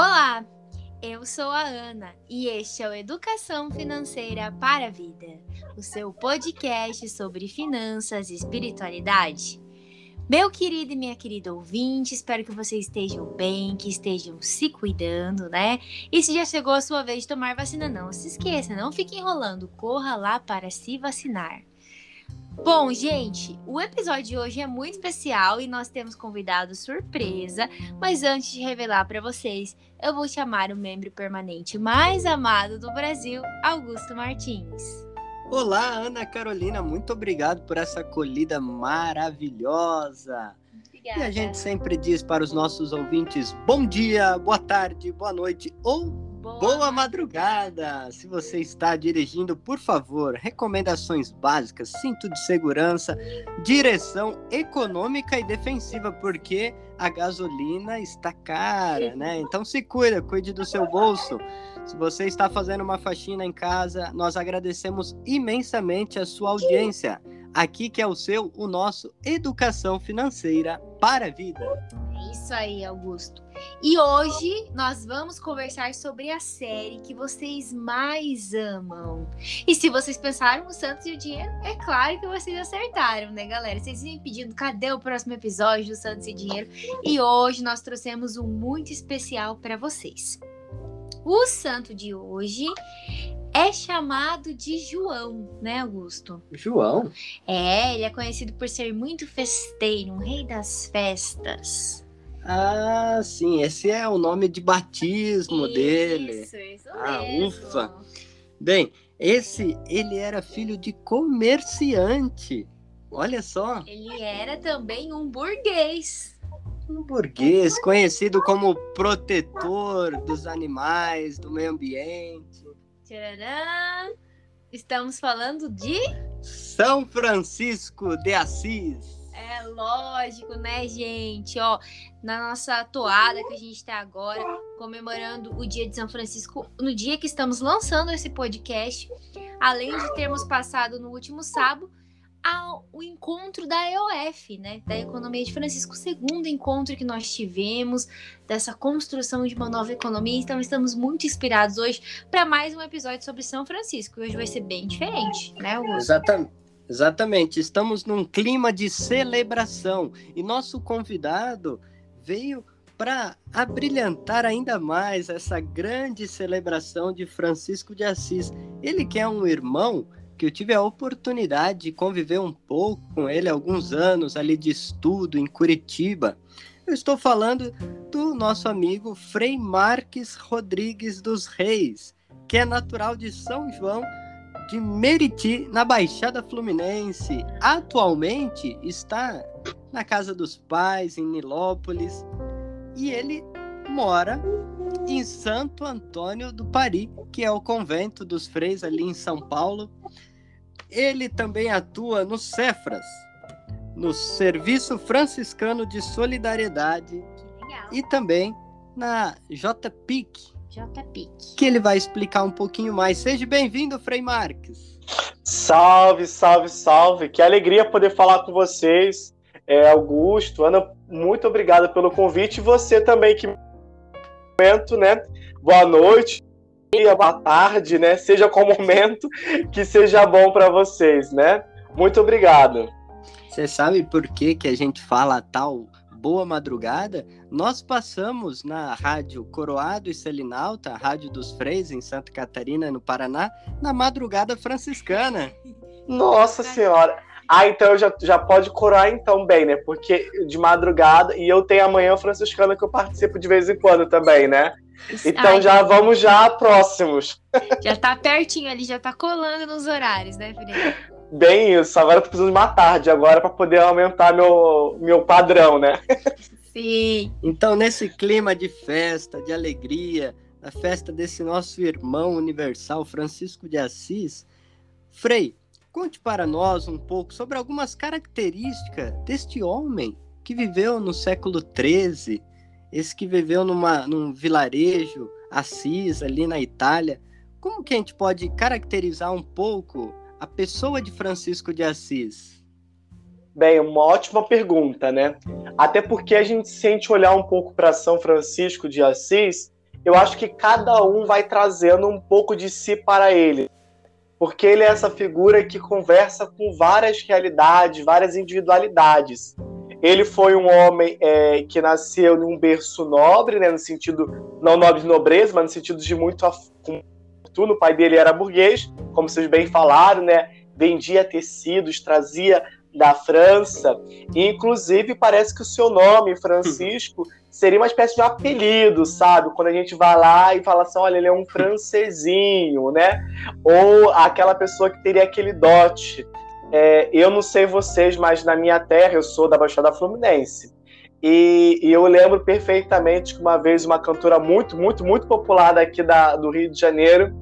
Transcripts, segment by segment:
Olá, eu sou a Ana e este é o Educação Financeira para a Vida, o seu podcast sobre finanças e espiritualidade. Meu querido e minha querida ouvinte, espero que vocês estejam bem, que estejam se cuidando, né? E se já chegou a sua vez de tomar vacina, não se esqueça, não fique enrolando, corra lá para se vacinar. Bom, gente, o episódio de hoje é muito especial e nós temos convidado surpresa, mas antes de revelar para vocês, eu vou chamar o membro permanente mais amado do Brasil, Augusto Martins. Olá, Ana Carolina, muito obrigado por essa acolhida maravilhosa. Obrigada. E a gente sempre diz para os nossos ouvintes bom dia, boa tarde, boa noite ou Boa, boa madrugada. Se você está dirigindo, por favor, recomendações básicas, cinto de segurança, direção econômica e defensiva, porque a gasolina está cara, né? Então se cuida, cuide do seu bolso. Se você está fazendo uma faxina em casa, nós agradecemos imensamente a sua audiência. Aqui que é o seu, o nosso Educação Financeira para a Vida. É isso aí, Augusto. E hoje nós vamos conversar sobre a série que vocês mais amam. E se vocês pensaram no Santos e o Dinheiro, é claro que vocês acertaram, né, galera? Vocês me pedindo cadê o próximo episódio do Santos e Dinheiro? E hoje nós trouxemos um muito especial para vocês. O santo de hoje é chamado de João, né, Augusto? João? É, ele é conhecido por ser muito festeiro, um rei das festas. Ah, sim, esse é o nome de batismo dele. Isso, isso Ah, mesmo. ufa. Bem, esse ele era filho de comerciante. Olha só, Ele era também um burguês. Um burguês conhecido como protetor dos animais, do meio ambiente. Tcharam! Estamos falando de. São Francisco de Assis. É lógico, né, gente? Ó, na nossa toada que a gente tá agora, comemorando o dia de São Francisco, no dia que estamos lançando esse podcast, além de termos passado no último sábado ao, encontro da EOF, né? Da Economia de Francisco, o segundo encontro que nós tivemos dessa construção de uma nova economia. Então, estamos muito inspirados hoje para mais um episódio sobre São Francisco. E hoje vai ser bem diferente, né, Augusto? Exatamente. Exatamente, estamos num clima de celebração e nosso convidado veio para abrilhantar ainda mais essa grande celebração de Francisco de Assis. Ele que é um irmão que eu tive a oportunidade de conviver um pouco com ele alguns anos ali de estudo em Curitiba. Eu estou falando do nosso amigo Frei Marques Rodrigues dos Reis, que é natural de São João de Meriti, na Baixada Fluminense. Atualmente está na casa dos pais, em Nilópolis, e ele mora em Santo Antônio do Pari, que é o convento dos freis ali em São Paulo. Ele também atua no Cefras, no Serviço Franciscano de Solidariedade e também na JPIC, JPIC. que ele vai explicar um pouquinho mais. Seja bem-vindo, Frei Marques. Salve, salve, salve. Que alegria poder falar com vocês. É, Augusto, Ana, muito obrigado pelo convite. E você também que momento, né? Boa noite, dia, boa tarde, né? Seja qual momento que seja bom para vocês, né? Muito obrigado. Você sabe por que, que a gente fala tal boa madrugada? Nós passamos na rádio Coroado e Selinalta, a rádio dos Freis, em Santa Catarina, no Paraná, na madrugada franciscana. Nossa senhora. Ah, então já, já pode coroar então bem, né? Porque de madrugada, e eu tenho a manhã franciscana que eu participo de vez em quando também, né? Então Ai, já vamos já próximos. já tá pertinho ali, já tá colando nos horários, né, Felipe? Bem isso. Agora eu tô precisando de uma tarde agora para poder aumentar meu, meu padrão, né? Sim. Então, nesse clima de festa, de alegria, a festa desse nosso irmão universal, Francisco de Assis, Frei, conte para nós um pouco sobre algumas características deste homem que viveu no século XIII, esse que viveu numa, num vilarejo, Assis, ali na Itália. Como que a gente pode caracterizar um pouco a pessoa de Francisco de Assis? Bem, uma ótima pergunta, né? Até porque a gente sente olhar um pouco para São Francisco de Assis eu acho que cada um vai trazendo um pouco de si para ele. Porque ele é essa figura que conversa com várias realidades, várias individualidades. Ele foi um homem é, que nasceu num berço nobre, né, no sentido, não nobre de nobreza, mas no sentido de muito fortuna. O pai dele era burguês, como vocês bem falaram, né, vendia tecidos, trazia da França. E, inclusive, parece que o seu nome, Francisco, seria uma espécie de apelido, sabe? Quando a gente vai lá e fala assim, olha, ele é um francesinho, né? Ou aquela pessoa que teria aquele dote. É, eu não sei vocês, mas na minha terra, eu sou da Baixada Fluminense. E, e, eu lembro perfeitamente que uma vez uma cantora muito, muito, muito popular daqui da, do Rio de Janeiro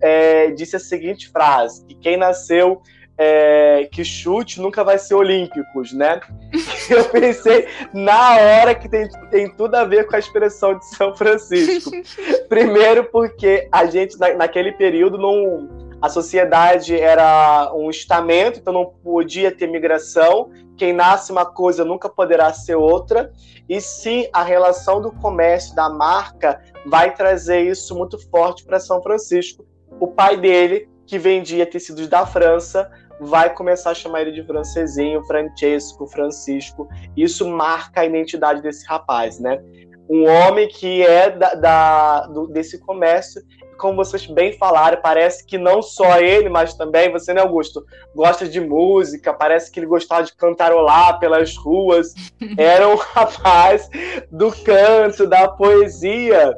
é, disse a seguinte frase: que quem nasceu é, que chute nunca vai ser olímpicos, né? Eu pensei na hora que tem, tem tudo a ver com a expressão de São Francisco. Primeiro porque a gente, na, naquele período, não, a sociedade era um estamento, então não podia ter migração. Quem nasce uma coisa nunca poderá ser outra. E sim, a relação do comércio, da marca, vai trazer isso muito forte para São Francisco. O pai dele, que vendia tecidos da França, vai começar a chamar ele de francesinho, Francesco, Francisco. Isso marca a identidade desse rapaz, né? Um homem que é da, da do, desse comércio, como vocês bem falaram, parece que não só ele, mas também você, né, Augusto, gosta de música, parece que ele gostava de cantarolar pelas ruas, era um rapaz do canto, da poesia.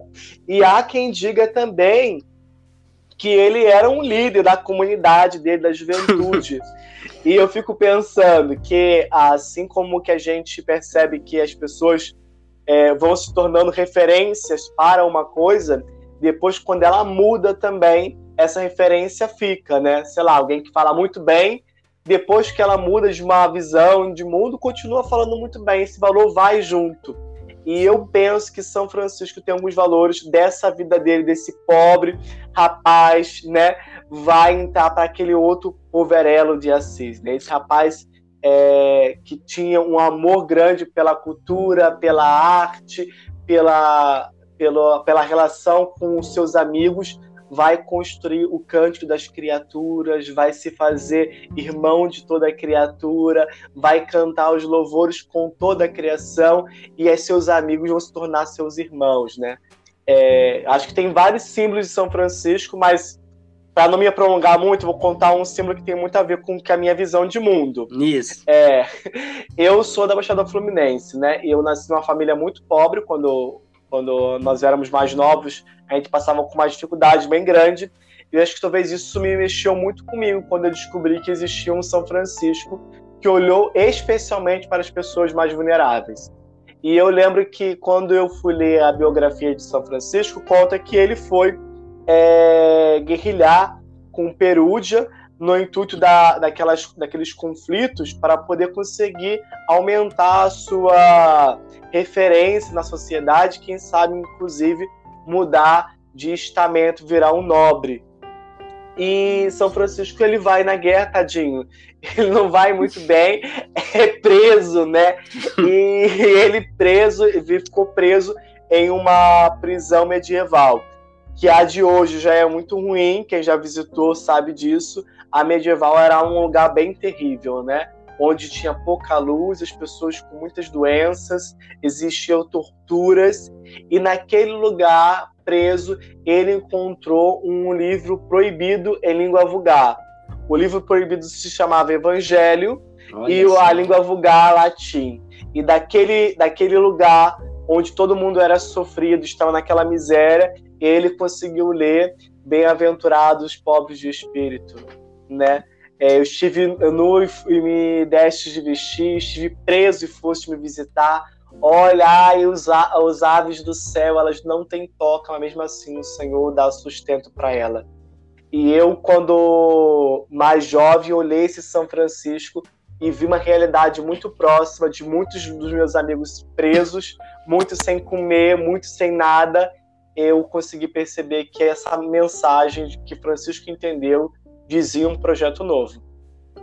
E há quem diga também que ele era um líder da comunidade dele, da juventude. e eu fico pensando que, assim como que a gente percebe que as pessoas é, vão se tornando referências para uma coisa, depois, quando ela muda também, essa referência fica, né? Sei lá, alguém que fala muito bem, depois que ela muda de uma visão de mundo, continua falando muito bem, esse valor vai junto. E eu penso que São Francisco tem alguns valores dessa vida dele, desse pobre rapaz, né? Vai entrar para aquele outro poverelo de Assis, né? Esse rapaz é, que tinha um amor grande pela cultura, pela arte, pela, pela, pela relação com os seus amigos, vai construir o cântico das criaturas, vai se fazer irmão de toda a criatura, vai cantar os louvores com toda a criação e aí seus amigos vão se tornar seus irmãos, né? É, acho que tem vários símbolos de São Francisco, mas para não me prolongar muito, vou contar um símbolo que tem muito a ver com a minha visão de mundo. Isso. É, eu sou da Baixada Fluminense, né? E eu nasci numa família muito pobre quando quando nós éramos mais novos, a gente passava com uma dificuldade bem grande. E acho que talvez isso me mexeu muito comigo quando eu descobri que existia um São Francisco que olhou especialmente para as pessoas mais vulneráveis. E eu lembro que quando eu fui ler a biografia de São Francisco, conta que ele foi é, guerrilhar com Perúdia no intuito da, daquelas, daqueles conflitos para poder conseguir aumentar a sua referência na sociedade, quem sabe, inclusive, mudar de estamento, virar um nobre. E São Francisco ele vai na guerra, tadinho. Ele não vai muito bem, é preso, né? E ele preso, ficou preso em uma prisão medieval que a de hoje já é muito ruim, quem já visitou sabe disso. A medieval era um lugar bem terrível, né? Onde tinha pouca luz, as pessoas com muitas doenças, existiam torturas, e naquele lugar preso, ele encontrou um livro proibido em língua vulgar. O livro proibido se chamava Evangelho Olha e a língua vulgar latim. E daquele, daquele lugar onde todo mundo era sofrido, estava naquela miséria, ele conseguiu ler Bem-aventurados pobres de espírito, né? É, eu estive nu e me deste de vestir, estive preso e foste me visitar. Olha, ai, os, os aves do céu, elas não têm toca, mas mesmo assim o Senhor dá sustento para ela. E eu, quando mais jovem, olhei esse São Francisco e vi uma realidade muito próxima de muitos dos meus amigos presos, muitos sem comer, muitos sem nada, eu consegui perceber que essa mensagem que Francisco entendeu dizia um projeto novo.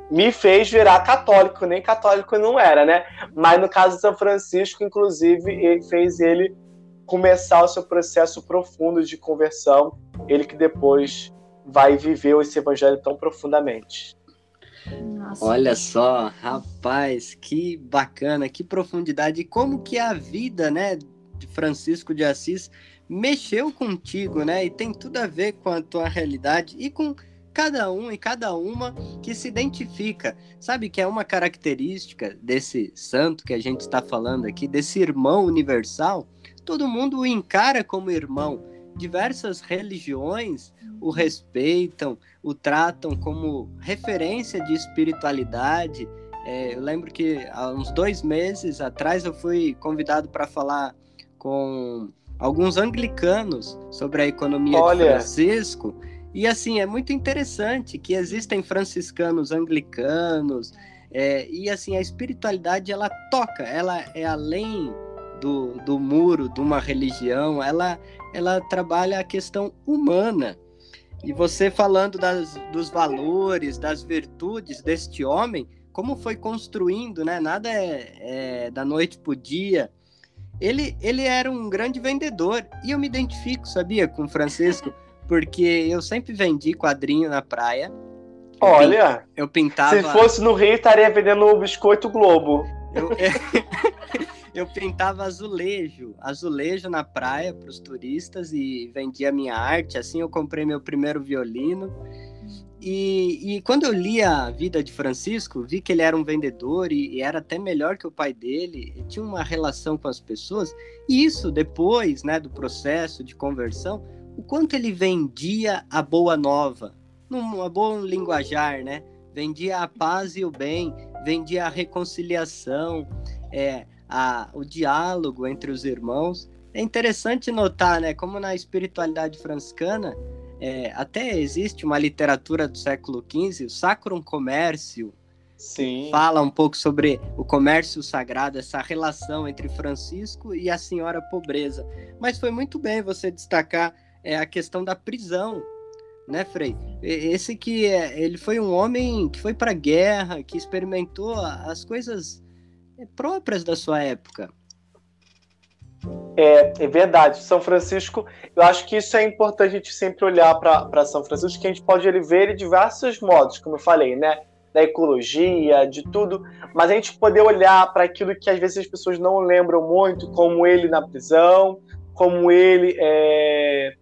Me fez virar católico, nem católico não era, né? Mas no caso de São Francisco, inclusive, ele fez ele começar o seu processo profundo de conversão, ele que depois vai viver esse evangelho tão profundamente. Nossa. Olha só, rapaz, que bacana, que profundidade, e como que a vida, né, de Francisco de Assis mexeu contigo, né? E tem tudo a ver com a tua realidade e com cada um e cada uma que se identifica. Sabe que é uma característica desse santo que a gente está falando aqui, desse irmão universal? Todo mundo o encara como irmão. Diversas religiões o respeitam, o tratam como referência de espiritualidade. É, eu lembro que há uns dois meses atrás eu fui convidado para falar com alguns anglicanos sobre a economia Olha. de Francisco. E assim, é muito interessante que existem franciscanos anglicanos, é, e assim, a espiritualidade ela toca, ela é além do, do muro de uma religião, ela, ela trabalha a questão humana. E você falando das, dos valores, das virtudes deste homem, como foi construindo, né? Nada é, é da noite para o dia. Ele, ele era um grande vendedor e eu me identifico, sabia, com Francisco, porque eu sempre vendi quadrinho na praia. Olha, eu pintava. Se fosse no Rio, estaria vendendo o biscoito Globo. Eu, eu pintava azulejo, azulejo na praia para os turistas e vendia minha arte. Assim eu comprei meu primeiro violino. E, e, quando eu li a vida de Francisco, vi que ele era um vendedor e, e, era até melhor que o pai dele, ele tinha uma relação com as pessoas. E isso, depois né, do processo de conversão, o quanto ele vendia a boa nova, numa boa linguajar, né? Vendia a paz e o bem, vendia a reconciliação, é, a, o diálogo entre os irmãos. É interessante notar, né, como na espiritualidade franciscana, é, até existe uma literatura do século XV, o Sacrum Comércio, Sim. fala um pouco sobre o comércio sagrado, essa relação entre Francisco e a senhora pobreza. Mas foi muito bem você destacar é, a questão da prisão, né, Frei? Esse que é, ele foi um homem que foi para a guerra, que experimentou as coisas é, próprias da sua época. É, é verdade. São Francisco, eu acho que isso é importante a gente sempre olhar para São Francisco, que a gente pode ele ver ele de diversos modos, como eu falei, né? Da ecologia, de tudo, mas a gente poder olhar para aquilo que às vezes as pessoas não lembram muito, como ele na prisão, como ele é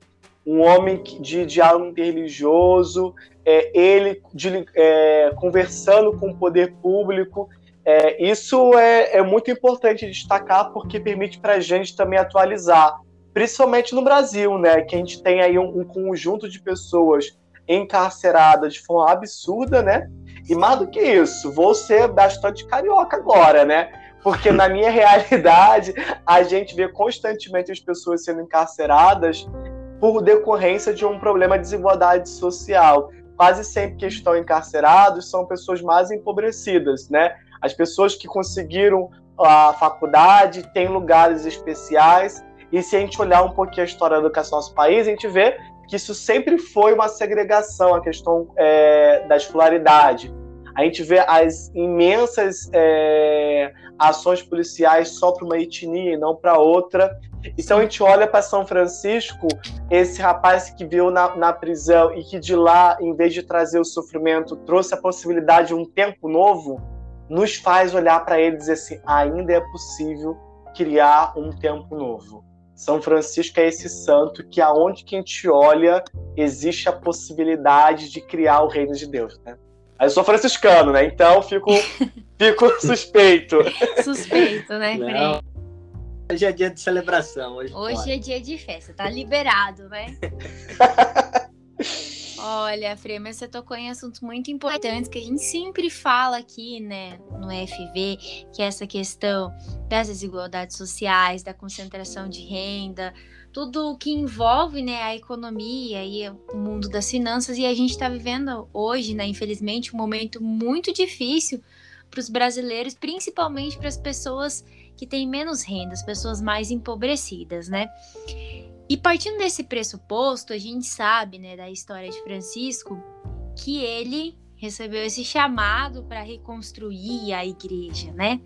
um homem de diálogo interreligioso, é, ele de, é, conversando com o poder público é, isso é, é, muito importante destacar porque permite para a gente também atualizar, principalmente no Brasil, né? Que a gente tem aí um, um, conjunto de pessoas encarceradas de forma absurda, né? E mais do que isso, vou ser bastante carioca agora, né? Porque na minha realidade, a gente vê constantemente as pessoas sendo encarceradas por decorrência de um problema de desigualdade social. Quase sempre que estão encarcerados são pessoas mais empobrecidas, né? As pessoas que conseguiram a faculdade têm lugares especiais. E se a gente olhar um pouquinho a história da educação do nosso país, a gente vê que isso sempre foi uma segregação, a questão é, da escolaridade. A gente vê as imensas é, ações policiais só para uma etnia e não para outra. Então a gente olha para São Francisco, esse rapaz que viu na, na, prisão e que de lá, em vez de trazer o sofrimento, trouxe a possibilidade de um tempo novo nos faz olhar para ele e dizer assim: ainda é possível criar um tempo novo. São Francisco é esse santo que aonde que a gente olha existe a possibilidade de criar o reino de Deus, né? Eu sou franciscano, né? Então fico, fico suspeito. Suspeito, né, Não. Hoje é dia de celebração. Hoje, hoje é dia de festa, tá liberado, né? Olha, Frei, mas você tocou em assuntos muito importantes que a gente sempre fala aqui, né, no FV, que é essa questão das desigualdades sociais, da concentração de renda, tudo que envolve, né, a economia e o mundo das finanças. E a gente está vivendo hoje, né, infelizmente, um momento muito difícil para os brasileiros, principalmente para as pessoas que têm menos renda, as pessoas mais empobrecidas, né? E partindo desse pressuposto, a gente sabe, né, da história de Francisco, que ele recebeu esse chamado para reconstruir a igreja, né?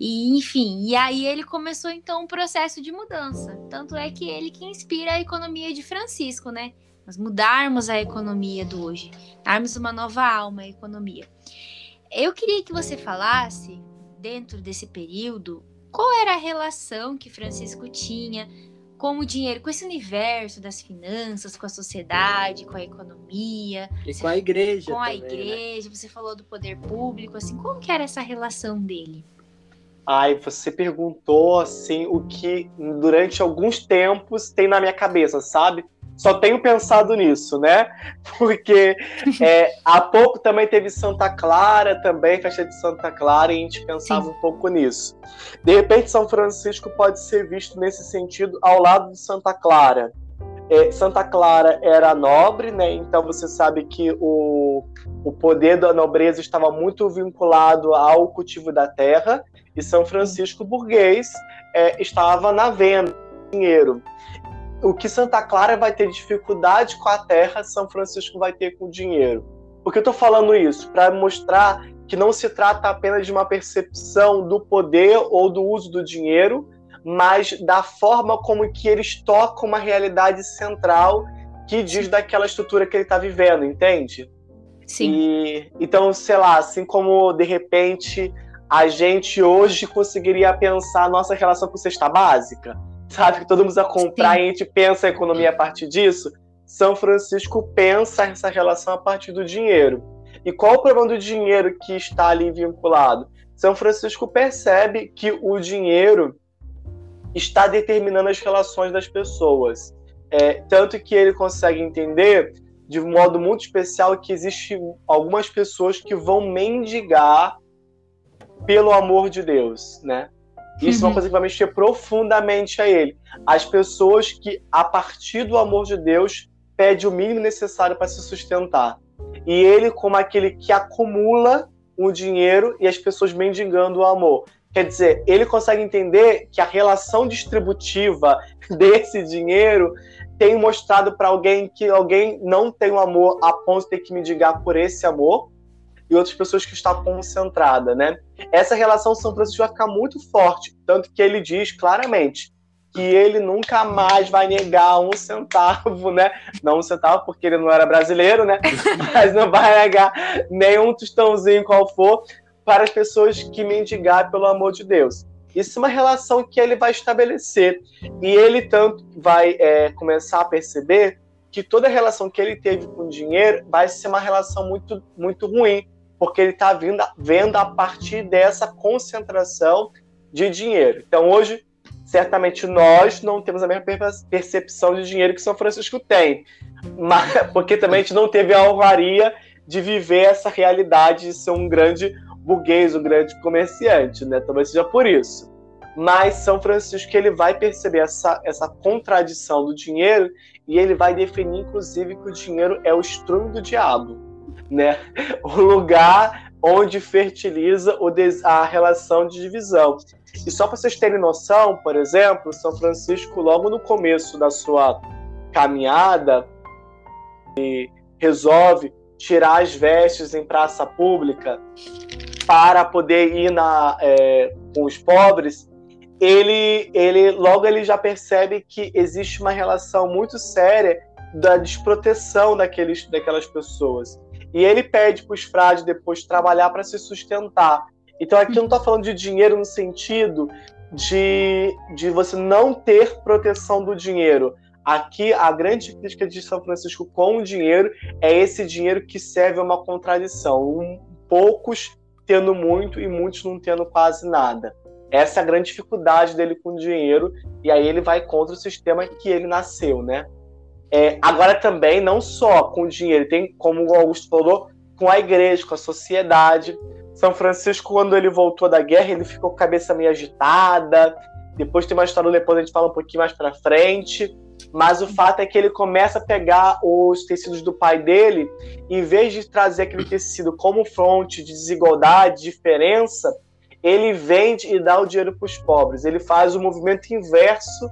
E enfim, e aí ele começou então um processo de mudança. Tanto é que ele que inspira a economia de Francisco, né? Nós mudarmos a economia do hoje, darmos uma nova alma à economia. Eu queria que você falasse, dentro desse período, qual era a relação que Francisco tinha com o dinheiro, com esse universo das finanças, com a sociedade, com a economia. E com a igreja. Com também, a igreja, né? você falou do poder público, assim, como que era essa relação dele? Ai, você perguntou assim o que durante alguns tempos tem na minha cabeça, sabe? só tenho pensado nisso, né? Porque é, há pouco também teve Santa Clara, também festa de Santa Clara, e a gente pensava Sim. um pouco nisso. De repente, São Francisco pode ser visto nesse sentido ao lado de Santa Clara. É, Santa Clara era nobre, né? Então você sabe que o, o poder da nobreza estava muito vinculado ao cultivo da terra, e São Francisco burguês é, estava na venda dinheiro o que Santa Clara vai ter dificuldade com a terra, São Francisco vai ter com o dinheiro. Por que eu estou falando isso? Para mostrar que não se trata apenas de uma percepção do poder ou do uso do dinheiro, mas da forma como que eles tocam uma realidade central que diz daquela estrutura que ele está vivendo, entende? Sim. E, então, sei lá, assim como de repente a gente hoje conseguiria pensar a nossa relação com cesta básica, sabe? Que todo mundo a comprar Sim. e a gente pensa a economia a partir disso. São Francisco pensa essa relação a partir do dinheiro. E qual o problema do dinheiro que está ali vinculado? São Francisco percebe que o dinheiro está determinando as relações das pessoas. É, tanto que ele consegue entender de um modo muito especial que existe algumas pessoas que vão mendigar pelo amor de Deus, né? Isso uhum. é uma uhum. coisa que vai mexer profundamente a ele. As pessoas que, a partir do amor de Deus, pede o mínimo necessário para se sustentar. E ele, como aquele que acumula o dinheiro e as pessoas mendigando o amor. Quer dizer, ele consegue entender que a relação distributiva desse dinheiro tem mostrado para alguém que alguém não tem o amor a ponto de ter que mendigar por esse amor, e outras pessoas que está concentrada, né? Essa relação São Francisco vai ficar muito forte, tanto que ele diz claramente que ele nunca mais vai negar um centavo, né? Não um centavo porque ele não era brasileiro, né? Mas não vai negar nenhum tostãozinho qual for para as pessoas que mendigar pelo amor de Deus. Isso é uma relação que ele vai estabelecer e ele tanto vai é, começar a perceber que toda relação que ele teve com dinheiro vai ser uma relação muito muito ruim, porque ele está vendo a partir dessa concentração de dinheiro. Então, hoje, certamente nós não temos a mesma percepção de dinheiro que São Francisco tem, mas, porque também a gente não teve a honraria de viver essa realidade de ser um grande burguês, um grande comerciante, né? Talvez seja por isso. Mas São Francisco ele vai perceber essa, essa contradição do dinheiro e ele vai definir, inclusive, que o dinheiro é o estrume do diabo né? O lugar onde fertiliza a relação de divisão. E só para vocês terem noção, por exemplo, São Francisco, logo no começo da sua caminhada, resolve tirar as vestes em praça pública para poder ir na, é, com os pobres, ele, ele logo ele já percebe que existe uma relação muito séria da desproteção daqueles, daquelas pessoas. E ele pede para os frades depois trabalhar para se sustentar. Então aqui eu não estou falando de dinheiro no sentido de, de você não ter proteção do dinheiro. Aqui a grande crítica de São Francisco com o dinheiro é esse dinheiro que serve a uma contradição. Um, poucos tendo muito e muitos não tendo quase nada. Essa é a grande dificuldade dele com o dinheiro, e aí ele vai contra o sistema que ele nasceu, né? É, agora também, não só com o dinheiro, tem, como o Augusto falou, com a igreja, com a sociedade. São Francisco, quando ele voltou da guerra, ele ficou com a cabeça meio agitada. Depois tem uma história, depois a gente fala um pouquinho mais para frente. Mas o fato é que ele começa a pegar os tecidos do pai dele, em vez de trazer aquele tecido como fonte de desigualdade, diferença, ele vende e dá o dinheiro para os pobres. Ele faz o movimento inverso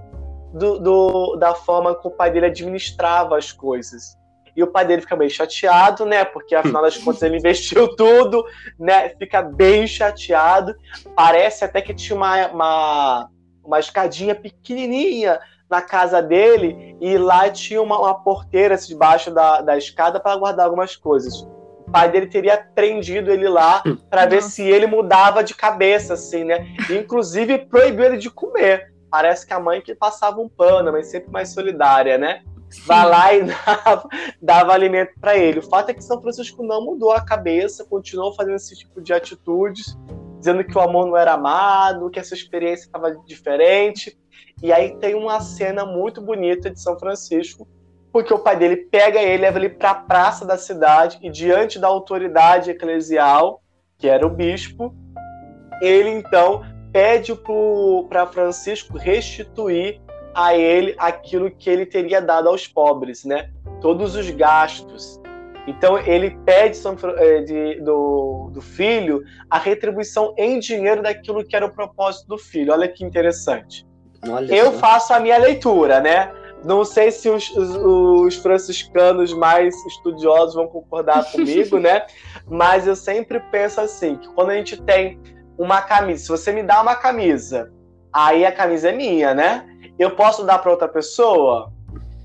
do, do, da forma que o pai dele administrava as coisas. e o pai dele fica meio chateado, né? Porque afinal das contas ele investiu tudo, né? Fica bem chateado. Parece até que tinha uma, uma, uma escadinha pequenininha na casa dele e lá tinha uma, uma porteira assim, debaixo da, da escada para guardar algumas coisas. O pai dele teria prendido ele lá para ver se ele mudava de cabeça, assim, né? E, inclusive proibiu ele de comer. Parece que a mãe que passava um pano, mas sempre mais solidária, né? Vai lá e dava, dava alimento para ele. O fato é que São Francisco não mudou a cabeça, continuou fazendo esse tipo de atitudes, dizendo que o amor não era amado, que essa experiência estava diferente. E aí tem uma cena muito bonita de São Francisco, porque o pai dele pega ele, leva ele para a praça da cidade e diante da autoridade eclesial, que era o bispo, ele então pede para Francisco restituir a ele aquilo que ele teria dado aos pobres, né? Todos os gastos. Então ele pede eh, de, do, do filho a retribuição em dinheiro daquilo que era o propósito do filho. Olha que interessante. Olha eu só. faço a minha leitura, né? Não sei se os, os, os, franciscanos mais estudiosos vão concordar comigo, né? Mas eu sempre penso assim, que quando a gente tem uma camisa, se você me dá uma camisa, aí a camisa é minha, né? Eu posso dar para outra pessoa?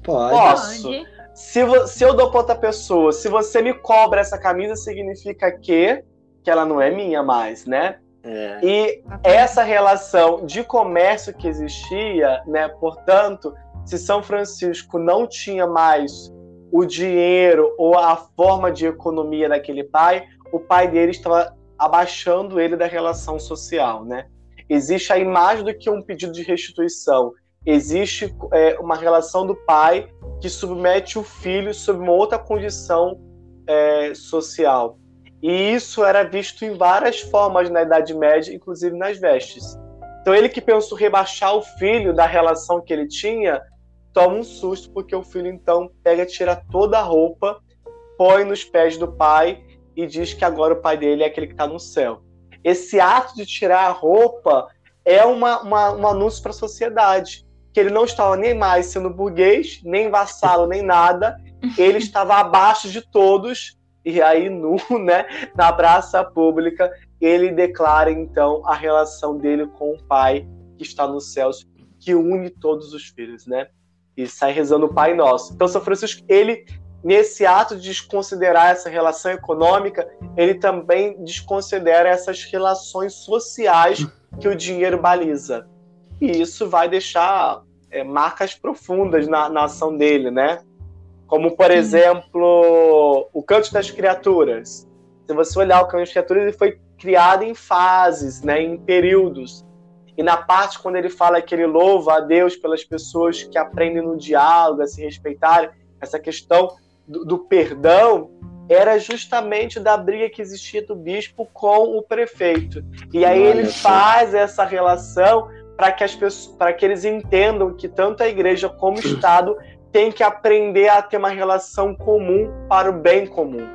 Pode. Posso. Se, se eu dou para outra pessoa, se você me cobra essa camisa, significa que, que ela não é minha mais, né? É. E essa relação de comércio que existia, né? Portanto, se São Francisco não tinha mais o dinheiro ou a forma de economia daquele pai, o pai dele estava abaixando ele da relação social, né? Existe a imagem do que um pedido de restituição existe é, uma relação do pai que submete o filho sob uma outra condição é, social. E isso era visto em várias formas na Idade Média, inclusive nas vestes. Então ele que pensou rebaixar o filho da relação que ele tinha, toma um susto porque o filho então pega, tira toda a roupa, põe nos pés do pai e diz que agora o pai dele é aquele que está no céu. Esse ato de tirar a roupa é uma, uma um anúncio para a sociedade que ele não estava nem mais sendo burguês, nem vassalo, nem nada. Ele estava abaixo de todos. E aí, nu, né, na praça pública, ele declara então a relação dele com o Pai que está nos céus, que une todos os filhos, né? E sai rezando o Pai Nosso. Então, São Francisco, ele nesse ato de desconsiderar essa relação econômica, ele também desconsidera essas relações sociais que o dinheiro baliza. E isso vai deixar é, marcas profundas na, na ação dele, né? Como, por Sim. exemplo, o Canto das Criaturas. Se você olhar o Canto das Criaturas, ele foi criado em fases, né, em períodos. E na parte quando ele fala que ele louva a Deus pelas pessoas que aprendem no diálogo, a se respeitarem, essa questão do, do perdão era justamente da briga que existia do bispo com o prefeito. E aí ele faz essa relação para que as pessoas, para que eles entendam que tanto a igreja como o Estado tem que aprender a ter uma relação comum para o bem comum,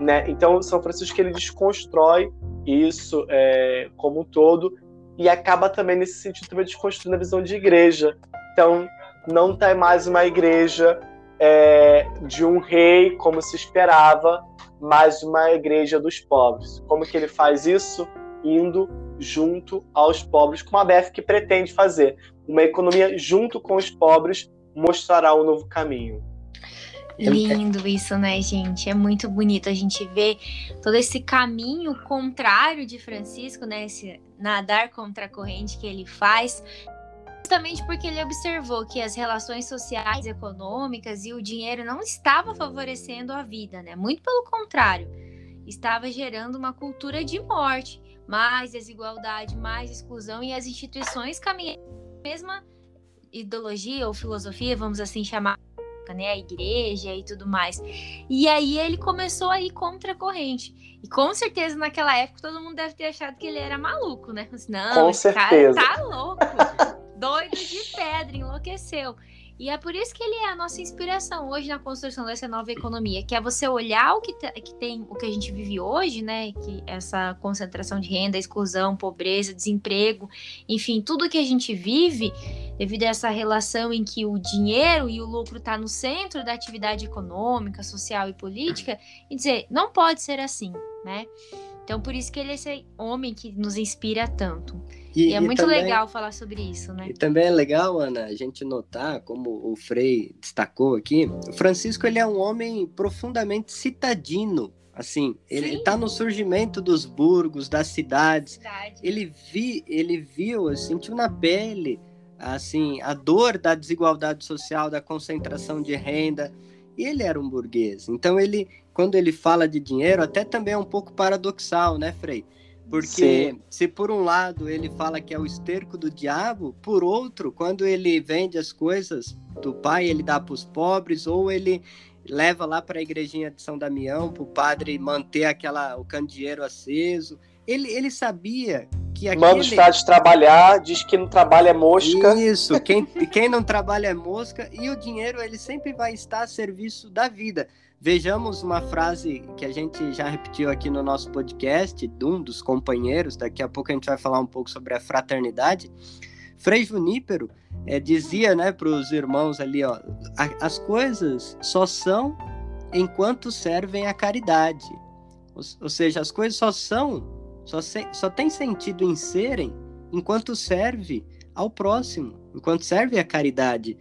né? Então São Francisco ele desconstrói isso é, como um todo e acaba também nesse sentido também desconstruindo a visão de igreja. Então não tem mais uma igreja é, de um rei como se esperava, mas uma igreja dos pobres. Como que ele faz isso? Indo junto aos pobres, como a BF pretende fazer. Uma economia junto com os pobres mostrará um novo caminho. Lindo isso, né, gente? É muito bonito a gente ver todo esse caminho contrário de Francisco, né? Esse nadar contra a corrente que ele faz, justamente porque ele observou que as relações sociais, econômicas e o dinheiro não estavam favorecendo a vida, né? Muito pelo contrário, estava gerando uma cultura de morte mais desigualdade, mais exclusão e as instituições caminham a mesma ideologia ou filosofia, vamos assim chamar, né, a igreja e tudo mais. E aí ele começou a ir contra a corrente. E com certeza naquela época todo mundo deve ter achado que ele era maluco, né? Assim, não, com esse certeza. cara tá louco, doido de pedra, enlouqueceu. E é por isso que ele é a nossa inspiração hoje na construção dessa nova economia, que é você olhar o que, que tem, o que a gente vive hoje, né? Que essa concentração de renda, exclusão, pobreza, desemprego, enfim, tudo que a gente vive devido a essa relação em que o dinheiro e o lucro está no centro da atividade econômica, social e política, e dizer, não pode ser assim, né? Então, por isso que ele é esse homem que nos inspira tanto. E, e é e muito também, legal falar sobre isso, né? E também é legal, Ana, a gente notar, como o Frei destacou aqui, o Francisco ele é um homem profundamente citadino. Assim, ele está no surgimento dos burgos, das cidades. Cidade. Ele vi, ele viu, sentiu na pele, assim, a dor da desigualdade social, da concentração de renda. E ele era um burguês. Então ele, quando ele fala de dinheiro, até também é um pouco paradoxal, né, Frei? Porque Sim. se por um lado ele fala que é o esterco do diabo, por outro, quando ele vende as coisas do pai, ele dá para os pobres, ou ele leva lá para a igrejinha de São Damião, para o padre manter aquela, o candeeiro aceso. Ele, ele sabia que aquele... Manda os frades trabalhar, diz que não trabalha é mosca. Isso, quem, quem não trabalha é mosca, e o dinheiro ele sempre vai estar a serviço da vida. Vejamos uma frase que a gente já repetiu aqui no nosso podcast, de um dos companheiros, daqui a pouco a gente vai falar um pouco sobre a fraternidade. Frei Junípero é, dizia né, para os irmãos ali: ó, as coisas só são enquanto servem à caridade. Ou, ou seja, as coisas só são, só, se, só tem sentido em serem enquanto serve ao próximo, enquanto serve à caridade.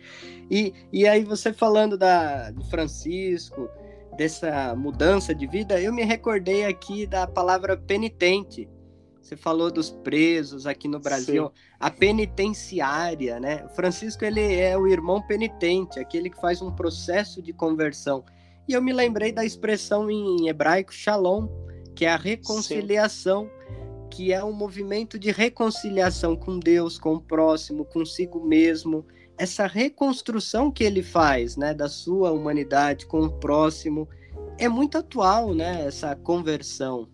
E, e aí você falando da, do Francisco, dessa mudança de vida, eu me recordei aqui da palavra penitente. Você falou dos presos aqui no Brasil, Sim. a penitenciária, né? O Francisco ele é o irmão penitente, aquele que faz um processo de conversão. E eu me lembrei da expressão em hebraico shalom, que é a reconciliação, Sim. que é um movimento de reconciliação com Deus, com o próximo, consigo mesmo essa reconstrução que ele faz, né, da sua humanidade com o próximo, é muito atual, né, essa conversão.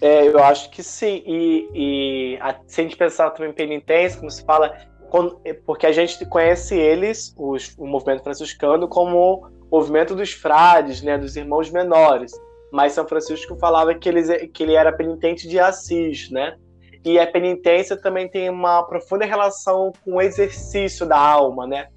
É, eu acho que sim. E, e a, se a gente pensar também em penitência, como se fala, quando, é, porque a gente conhece eles, os, o movimento franciscano, como o movimento dos frades, né, dos irmãos menores. Mas São Francisco falava que, eles, que ele era penitente de Assis, né? E a penitência também tem uma profunda relação com o exercício da alma, né?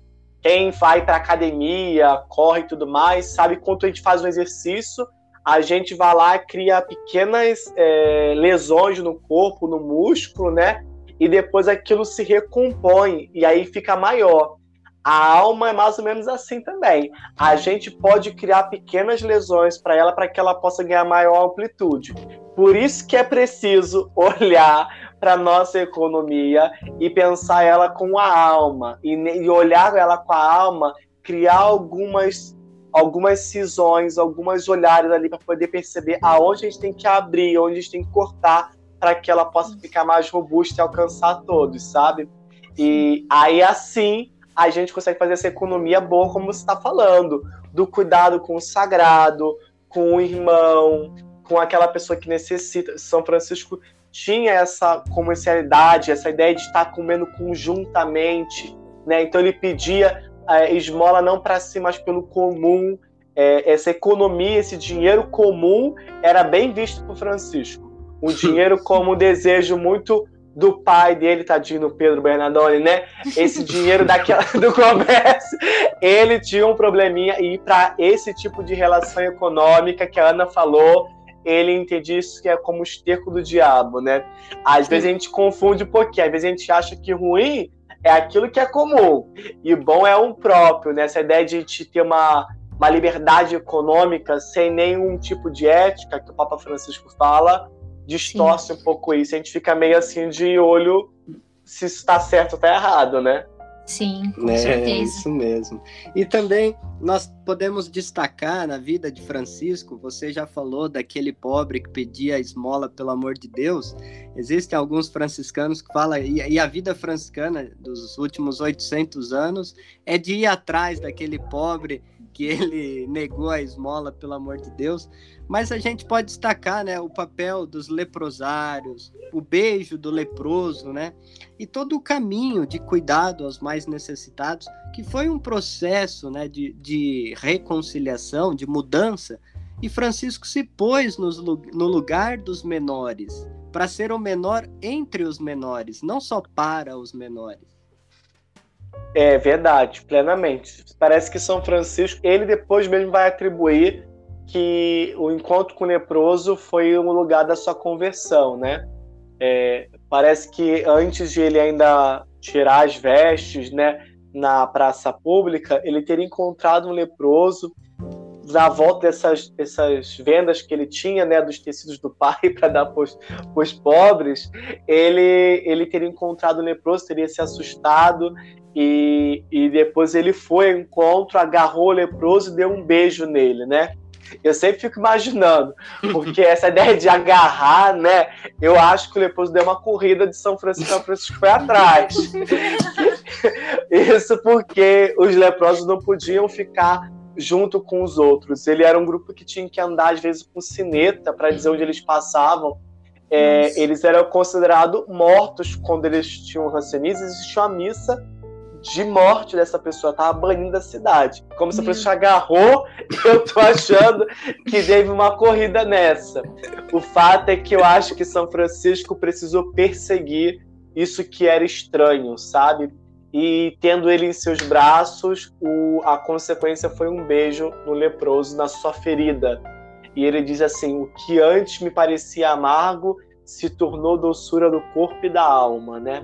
Quem vai para academia, corre e tudo mais, sabe quanto a gente faz um exercício, a gente vai lá, cria pequenas é, lesões no corpo, no músculo, né? E depois aquilo se recompõe e aí fica maior. A alma é mais ou menos assim também. A gente pode criar pequenas lesões para ela para que ela possa ganhar maior amplitude. Por isso que é preciso olhar para nossa economia e pensar ela com a alma e, e olhar ela com a alma, criar algumas algumas cisões, algumas olhares ali para poder perceber aonde a gente tem que abrir, onde a gente tem que cortar para que ela possa ficar mais robusta e alcançar todos, sabe? E aí assim a gente consegue fazer essa economia boa, como você está falando, do cuidado com o sagrado, com o irmão, com aquela pessoa que necessita. São Francisco tinha essa comercialidade, essa ideia de estar comendo conjuntamente, né? Então ele pedia é, esmola não para si, mas pelo comum. É, essa economia, esse dinheiro comum era bem visto por Francisco. O dinheiro como um desejo muito do pai dele, tadinho Pedro Bernardoni, né? Esse dinheiro daquela, do comércio, ele tinha um probleminha e para esse tipo de relação econômica que a Ana falou, ele entendia isso que é como o esterco do diabo, né? Às Sim. vezes a gente confunde um pouquinho, às vezes a gente acha que ruim é aquilo que é comum e bom é um próprio, né? Essa ideia de gente ter uma, uma liberdade econômica sem nenhum tipo de ética que o Papa Francisco fala, distorce Sim. um pouco isso. A gente fica meio assim de olho se está certo ou está errado, né? Sim, com é, certeza. Isso mesmo. E também nós podemos destacar na vida de Francisco, você já falou daquele pobre que pedia esmola pelo amor de Deus. Existem alguns franciscanos que falam, e, a vida franciscana dos últimos 800 anos é de ir atrás daquele pobre que ele negou a esmola, pelo amor de Deus. Mas a gente pode destacar né, o papel dos leprosários, o beijo do leproso, né? E todo o caminho de cuidado aos mais necessitados, que foi um processo né, de, de reconciliação, de mudança. E Francisco se pôs nos, no lugar dos menores, para ser o menor entre os menores, não só para os menores. É verdade, plenamente. Parece que São Francisco, ele depois mesmo vai atribuir que o encontro com o leproso foi um lugar da sua conversão, né? É, parece que antes de ele ainda tirar as vestes, né, na praça pública, ele teria encontrado um leproso na volta dessas, dessas vendas que ele tinha, né, dos tecidos do pai para dar para os pobres, ele, ele teria encontrado o leproso, teria se assustado e, e depois ele foi ao encontro, agarrou o leproso e deu um beijo nele, né? Eu sempre fico imaginando, porque essa ideia de agarrar, né? Eu acho que o leproso deu uma corrida de São Francisco, São Francisco foi atrás. Isso porque os leprosos não podiam ficar junto com os outros. Ele era um grupo que tinha que andar, às vezes, com sineta para dizer onde eles passavam. É, eles eram considerados mortos quando eles tinham rancenismo. Existia uma missa de morte dessa pessoa, tava banindo a cidade. Como se a pessoa agarrou, eu tô achando que teve uma corrida nessa. O fato é que eu acho que São Francisco precisou perseguir isso que era estranho, sabe? E tendo ele em seus braços, o, a consequência foi um beijo no leproso, na sua ferida. E ele diz assim: O que antes me parecia amargo se tornou doçura do corpo e da alma, né?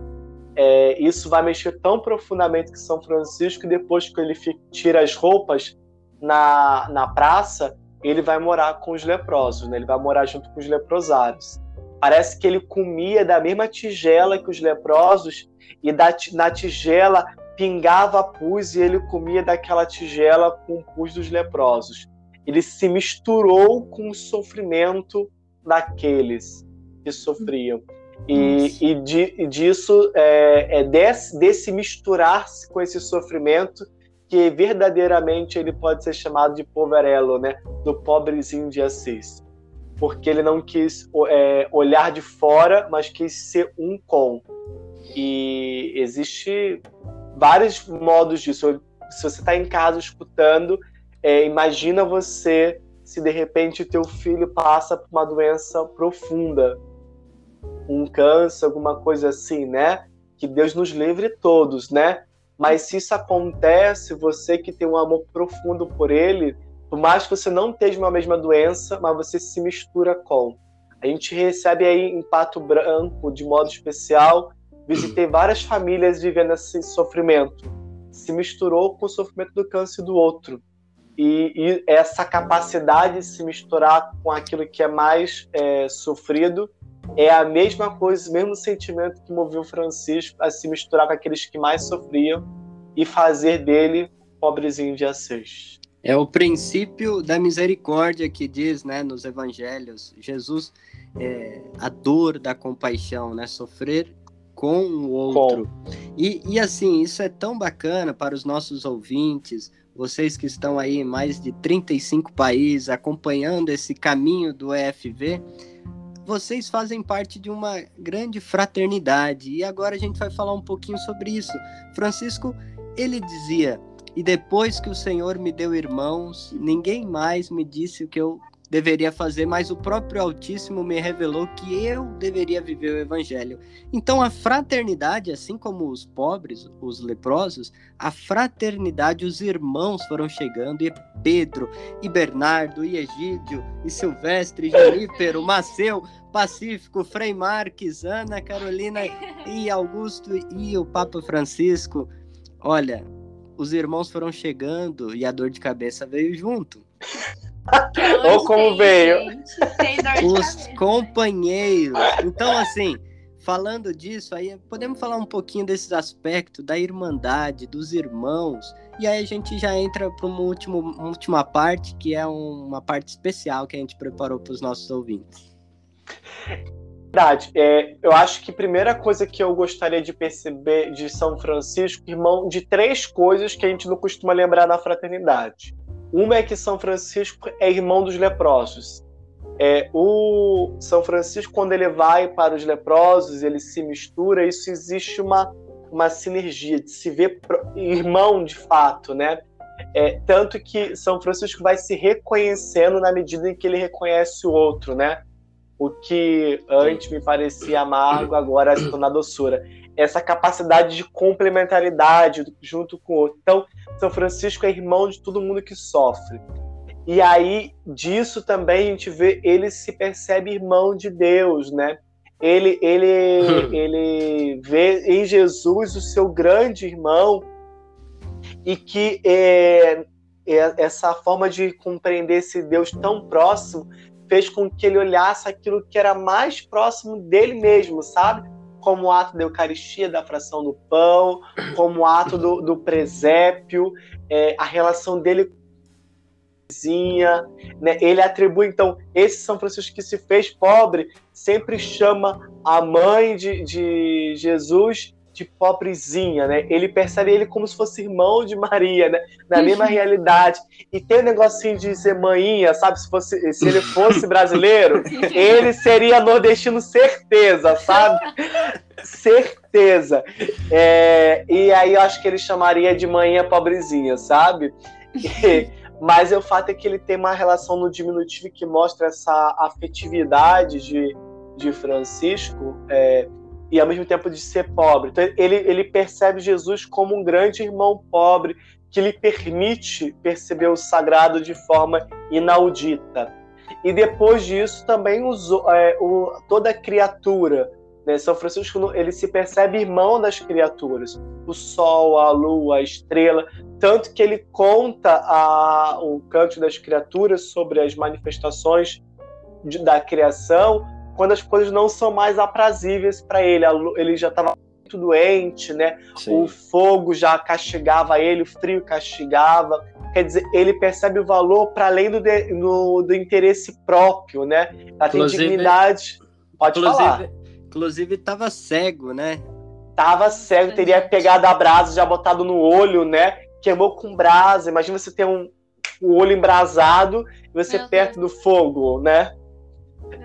É, isso vai mexer tão profundamente com São Francisco que depois que ele tira as roupas na, na praça, ele vai morar com os leprosos, né? ele vai morar junto com os leprosários. Parece que ele comia da mesma tigela que os leprosos e da, na tigela pingava pus e ele comia daquela tigela com o pus dos leprosos. Ele se misturou com o sofrimento daqueles que sofriam. E, e, de, e disso, é, é desse, desse misturar-se com esse sofrimento que verdadeiramente ele pode ser chamado de poverello, né? Do pobrezinho de Assis. Porque ele não quis é, olhar de fora, mas quis ser um com. E existe vários modos disso. Se você está em casa escutando, é, imagina você se de repente teu filho passa por uma doença profunda, um câncer, alguma coisa assim, né? Que Deus nos livre todos, né? Mas se isso acontece, você que tem um amor profundo por ele, por mais que você não esteja uma mesma doença, mas você se mistura com. A gente recebe aí em Pato Branco, de modo especial, visitei várias famílias vivendo esse sofrimento. Se misturou com o sofrimento do câncer do outro. E, e essa capacidade de se misturar com aquilo que é mais é, sofrido é a mesma coisa, o mesmo sentimento que moveu Francisco a se misturar com aqueles que mais sofriam e fazer dele pobrezinho de Assis. É o princípio da misericórdia que diz, né, nos evangelhos. Jesus, é, a dor da compaixão, né, sofrer com o outro. Com. E, e assim, isso é tão bacana para os nossos ouvintes, vocês que estão aí em mais de 35 países acompanhando esse caminho do EFV, vocês fazem parte de uma grande fraternidade. E agora a gente vai falar um pouquinho sobre isso. Francisco, ele dizia: "E depois que o Senhor me deu irmãos, ninguém mais me disse o que eu deveria fazer, mas o próprio Altíssimo me revelou que eu deveria viver o Evangelho. Então, a fraternidade, assim como os pobres, os leprosos, a fraternidade, os irmãos foram chegando, e Pedro, e Bernardo, e Egídio, e Silvestre, e Junípero, Maceu, Pacífico, Frei Marques, Ana Carolina, e Augusto, e o Papa Francisco. Olha, os irmãos foram chegando e a dor de cabeça veio junto. Ou como veio. Os companheiros. Então, assim, falando disso, aí podemos falar um pouquinho desses aspectos da irmandade, dos irmãos. E aí a gente já entra para uma última parte, que é uma parte especial que a gente preparou para os nossos ouvintes. Verdade. É, eu acho que a primeira coisa que eu gostaria de perceber de São Francisco, irmão, de três coisas que a gente não costuma lembrar na fraternidade. Uma é que São Francisco é irmão dos leprosos. É, o São Francisco, quando ele vai para os leprosos, ele se mistura, isso existe uma, uma sinergia de se ver irmão de fato, né? É, tanto que São Francisco vai se reconhecendo na medida em que ele reconhece o outro, né? O que antes me parecia amargo, agora se torna doçura. Essa capacidade de complementaridade junto com o outro. Então, São Francisco é irmão de todo mundo que sofre. E aí, disso também a gente vê, ele se percebe irmão de Deus, né? Ele, ele, ele vê em Jesus o seu grande irmão e que é, é, essa forma de compreender esse Deus tão próximo fez com que ele olhasse aquilo que era mais próximo dele mesmo, sabe? Como o ato da Eucaristia, da fração do pão, como o ato do, do presépio, é, a relação dele né? Ele atribui então esse São Francisco que se fez pobre sempre chama a mãe de, de Jesus de pobrezinha, né? Ele percebe ele como se fosse irmão de Maria, né? Na mesma realidade. E tem um negocinho de ser manhinha, sabe? Se, fosse, se ele fosse brasileiro, ele seria nordestino, certeza, sabe? certeza. É, e aí eu acho que ele chamaria de manhinha pobrezinha, sabe? E, mas o fato é que ele tem uma relação no diminutivo que mostra essa afetividade de, de Francisco. É, e ao mesmo tempo de ser pobre. Então ele, ele percebe Jesus como um grande irmão pobre que lhe permite perceber o sagrado de forma inaudita. E depois disso também usou, é, o, toda criatura. Né? São Francisco ele se percebe irmão das criaturas, o sol, a lua, a estrela, tanto que ele conta a, o canto das criaturas sobre as manifestações de, da criação quando as coisas não são mais aprazíveis para ele. Ele já estava muito doente, né? Sim. O fogo já castigava ele, o frio castigava. Quer dizer, ele percebe o valor para além do, de, do, do, interesse próprio, né? A dignidade. Pode inclusive, falar. Inclusive, estava cego, né? Tava cego, teria pegado a brasa, já botado no olho, né? Queimou com brasa. Imagina você ter um, um olho embrasado e você Meu perto Deus. do fogo, né?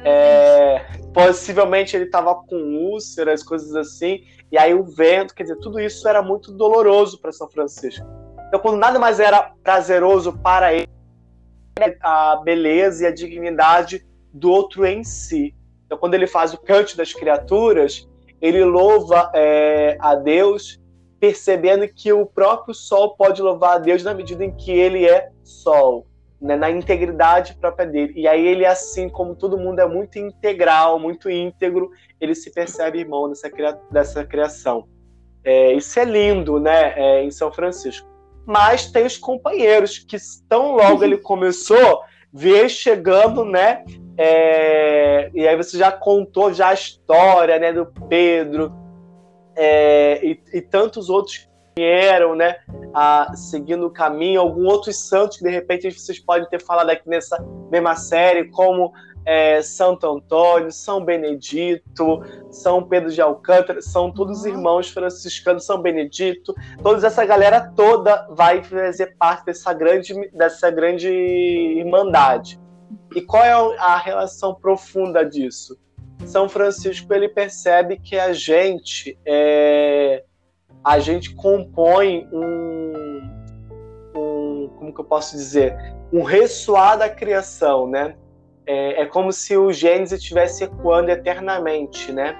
É, possivelmente ele estava com úlceras, coisas assim, e aí o vento, quer dizer, tudo isso era muito doloroso para São Francisco. Então, quando nada mais era prazeroso para ele, a beleza e a dignidade do outro em si. Então, quando ele faz o canto das criaturas, ele louva é, a Deus, percebendo que o próprio sol pode louvar a Deus na medida em que ele é sol né, na integridade própria dele. E aí ele, assim como todo mundo é muito integral, muito íntegro, ele se percebe irmão dessa, dessa criação. É, isso é lindo, né, é, em São Francisco. Mas tem os companheiros que tão logo ele começou, vê chegando, né, é, e aí você já contou já a história, né, do Pedro é, e, e tantos outros vieram, né, a, seguindo o caminho, algum outros santos que de repente vocês podem ter falado aqui nessa mesma série, como é, Santo Antônio, São Benedito, São Pedro de Alcântara, são todos uhum. irmãos franciscanos, São Benedito, toda essa galera toda vai fazer parte dessa grande, dessa grande irmandade. E qual é a relação profunda disso? São Francisco ele percebe que a gente é, a gente compõe um, um como que eu posso dizer, um ressoar da criação, né? É, é como se o Gênesis estivesse ecoando eternamente, né?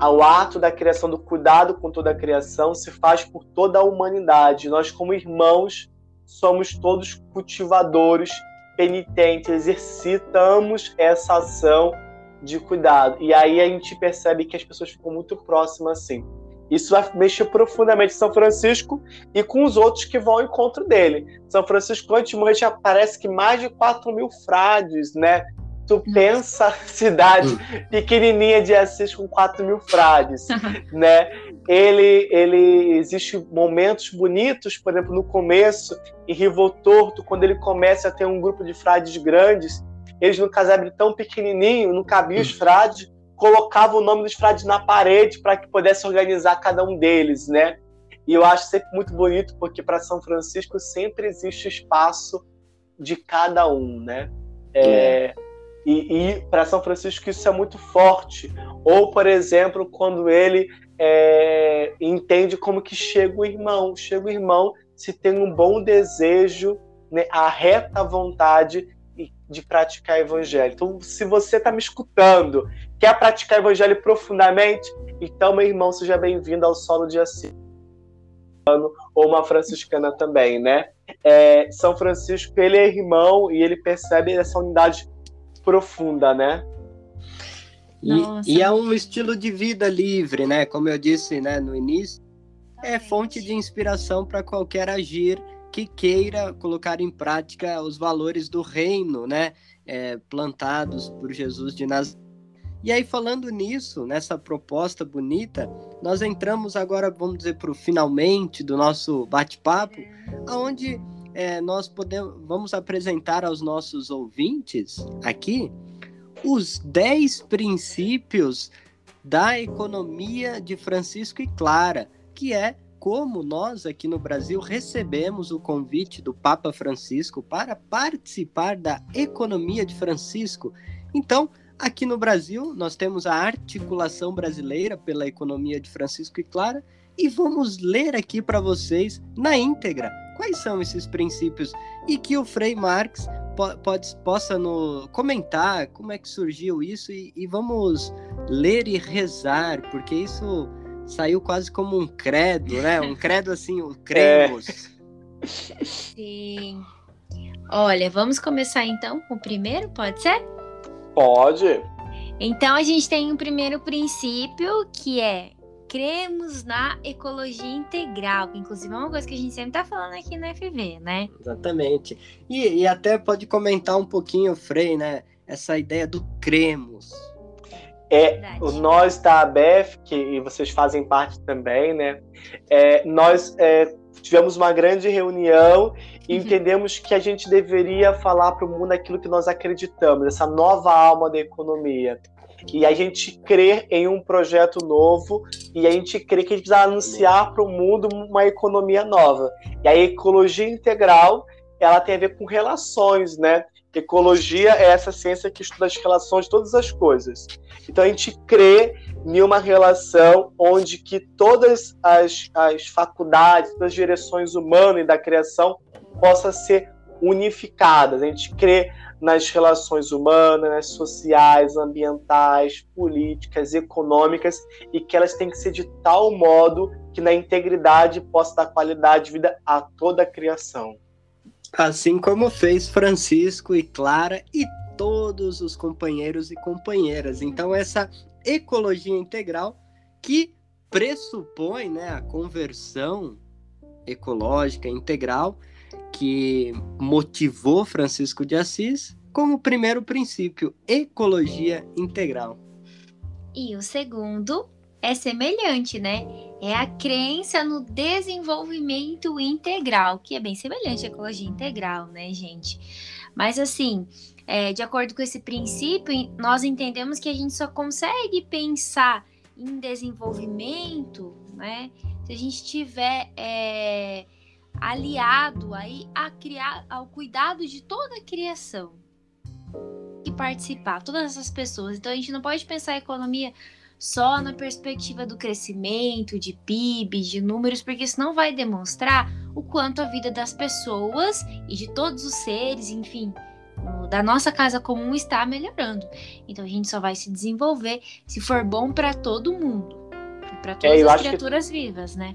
O ato da criação, do cuidado com toda a criação, se faz por toda a humanidade. Nós, como irmãos, somos todos cultivadores, penitentes, exercitamos essa ação de cuidado. E aí a gente percebe que as pessoas ficam muito próximas assim. Isso vai mexer profundamente em São Francisco e com os outros que vão ao encontro dele. São Francisco, antes de morrer, já parece que mais de 4 mil frades, né? Tu pensa cidade hum. pequenininha de Assis com 4 mil frades, né? Ele, ele existe momentos bonitos, por exemplo, no começo, em Rivo Torto, quando ele começa a ter um grupo de frades grandes, eles no casebre tão pequenininho, não cabiam os hum. frades, colocava o nome dos frades na parede para que pudesse organizar cada um deles, né? E eu acho sempre muito bonito porque para São Francisco sempre existe espaço de cada um, né? É. E, e para São Francisco isso é muito forte. Ou, por exemplo, quando ele é, entende como que chega o irmão. Chega o irmão se tem um bom desejo, né, a reta vontade de praticar evangelho. Então, se você está me escutando, quer praticar evangelho profundamente, então, meu irmão, seja bem-vindo ao solo de Assis ou uma franciscana também, né? É, São Francisco, ele é irmão e ele percebe essa unidade profunda, né? E, e, é um estilo de vida livre, né? Como eu disse né, no início, é fonte de inspiração para qualquer agir que queira colocar em prática os valores do reino, né? É, plantados por Jesus de Nazaré. E aí, falando nisso, nessa proposta bonita, nós entramos agora, vamos dizer, para o finalmente do nosso bate-papo, aonde é, nós podemos, vamos apresentar aos nossos ouvintes aqui os 10 princípios da economia de Francisco e Clara, que é como nós aqui no Brasil recebemos o convite do Papa Francisco para participar da economia de Francisco. Então, aqui no Brasil, nós temos a articulação brasileira pela economia de Francisco e Clara e vamos ler aqui para vocês na íntegra quais são esses princípios e que o Frei Marx pode, possa no, comentar como é que surgiu isso e, e, vamos ler e rezar, porque isso saiu quase como um credo, né? Um credo assim, o cremos. É. Sim. Olha, vamos começar então com o primeiro, pode ser? Pode. Então a gente tem um primeiro princípio que é cremos na ecologia integral, que inclusive é uma coisa que a gente sempre está falando aqui no FV, né? Exatamente. E, e até pode comentar um pouquinho, Frei, né? Essa ideia do cremos. É, o nós da ABEF, que vocês fazem parte também, né? É, nós é, tivemos uma grande reunião e entendemos que a gente deveria falar para o mundo aquilo que nós acreditamos, essa nova alma da economia e a gente crê em um projeto novo e a gente crê que a gente precisa anunciar para o mundo uma economia nova. E a ecologia integral, ela tem a ver com relações, né? Ecologia é essa ciência que estuda as relações de todas as coisas. Então a gente crê em uma relação onde que todas as, as faculdades, todas as direções humanas e da criação possam ser unificadas. A gente crê nas relações humanas, sociais, ambientais, políticas, econômicas e que elas têm que ser de tal modo que na integridade possa dar qualidade de vida a toda a criação. Assim como fez Francisco e Clara e todos os companheiros e companheiras. Então essa ecologia integral que pressupõe né, a conversão ecológica integral que motivou Francisco de Assis como primeiro princípio, ecologia integral. E o segundo é semelhante, né? É a crença no desenvolvimento integral, que é bem semelhante à ecologia integral, né, gente? Mas assim, é, de acordo com esse princípio, nós entendemos que a gente só consegue pensar em desenvolvimento, né? Se a gente tiver é, aliado aí a criar ao cuidado de toda a criação e participar, todas essas pessoas. Então a gente não pode pensar a economia só na perspectiva do crescimento, de PIB, de números, porque isso não vai demonstrar o quanto a vida das pessoas e de todos os seres, enfim, da nossa casa comum está melhorando. Então a gente só vai se desenvolver se for bom para todo mundo, para é, todas é, as criaturas que... vivas, né?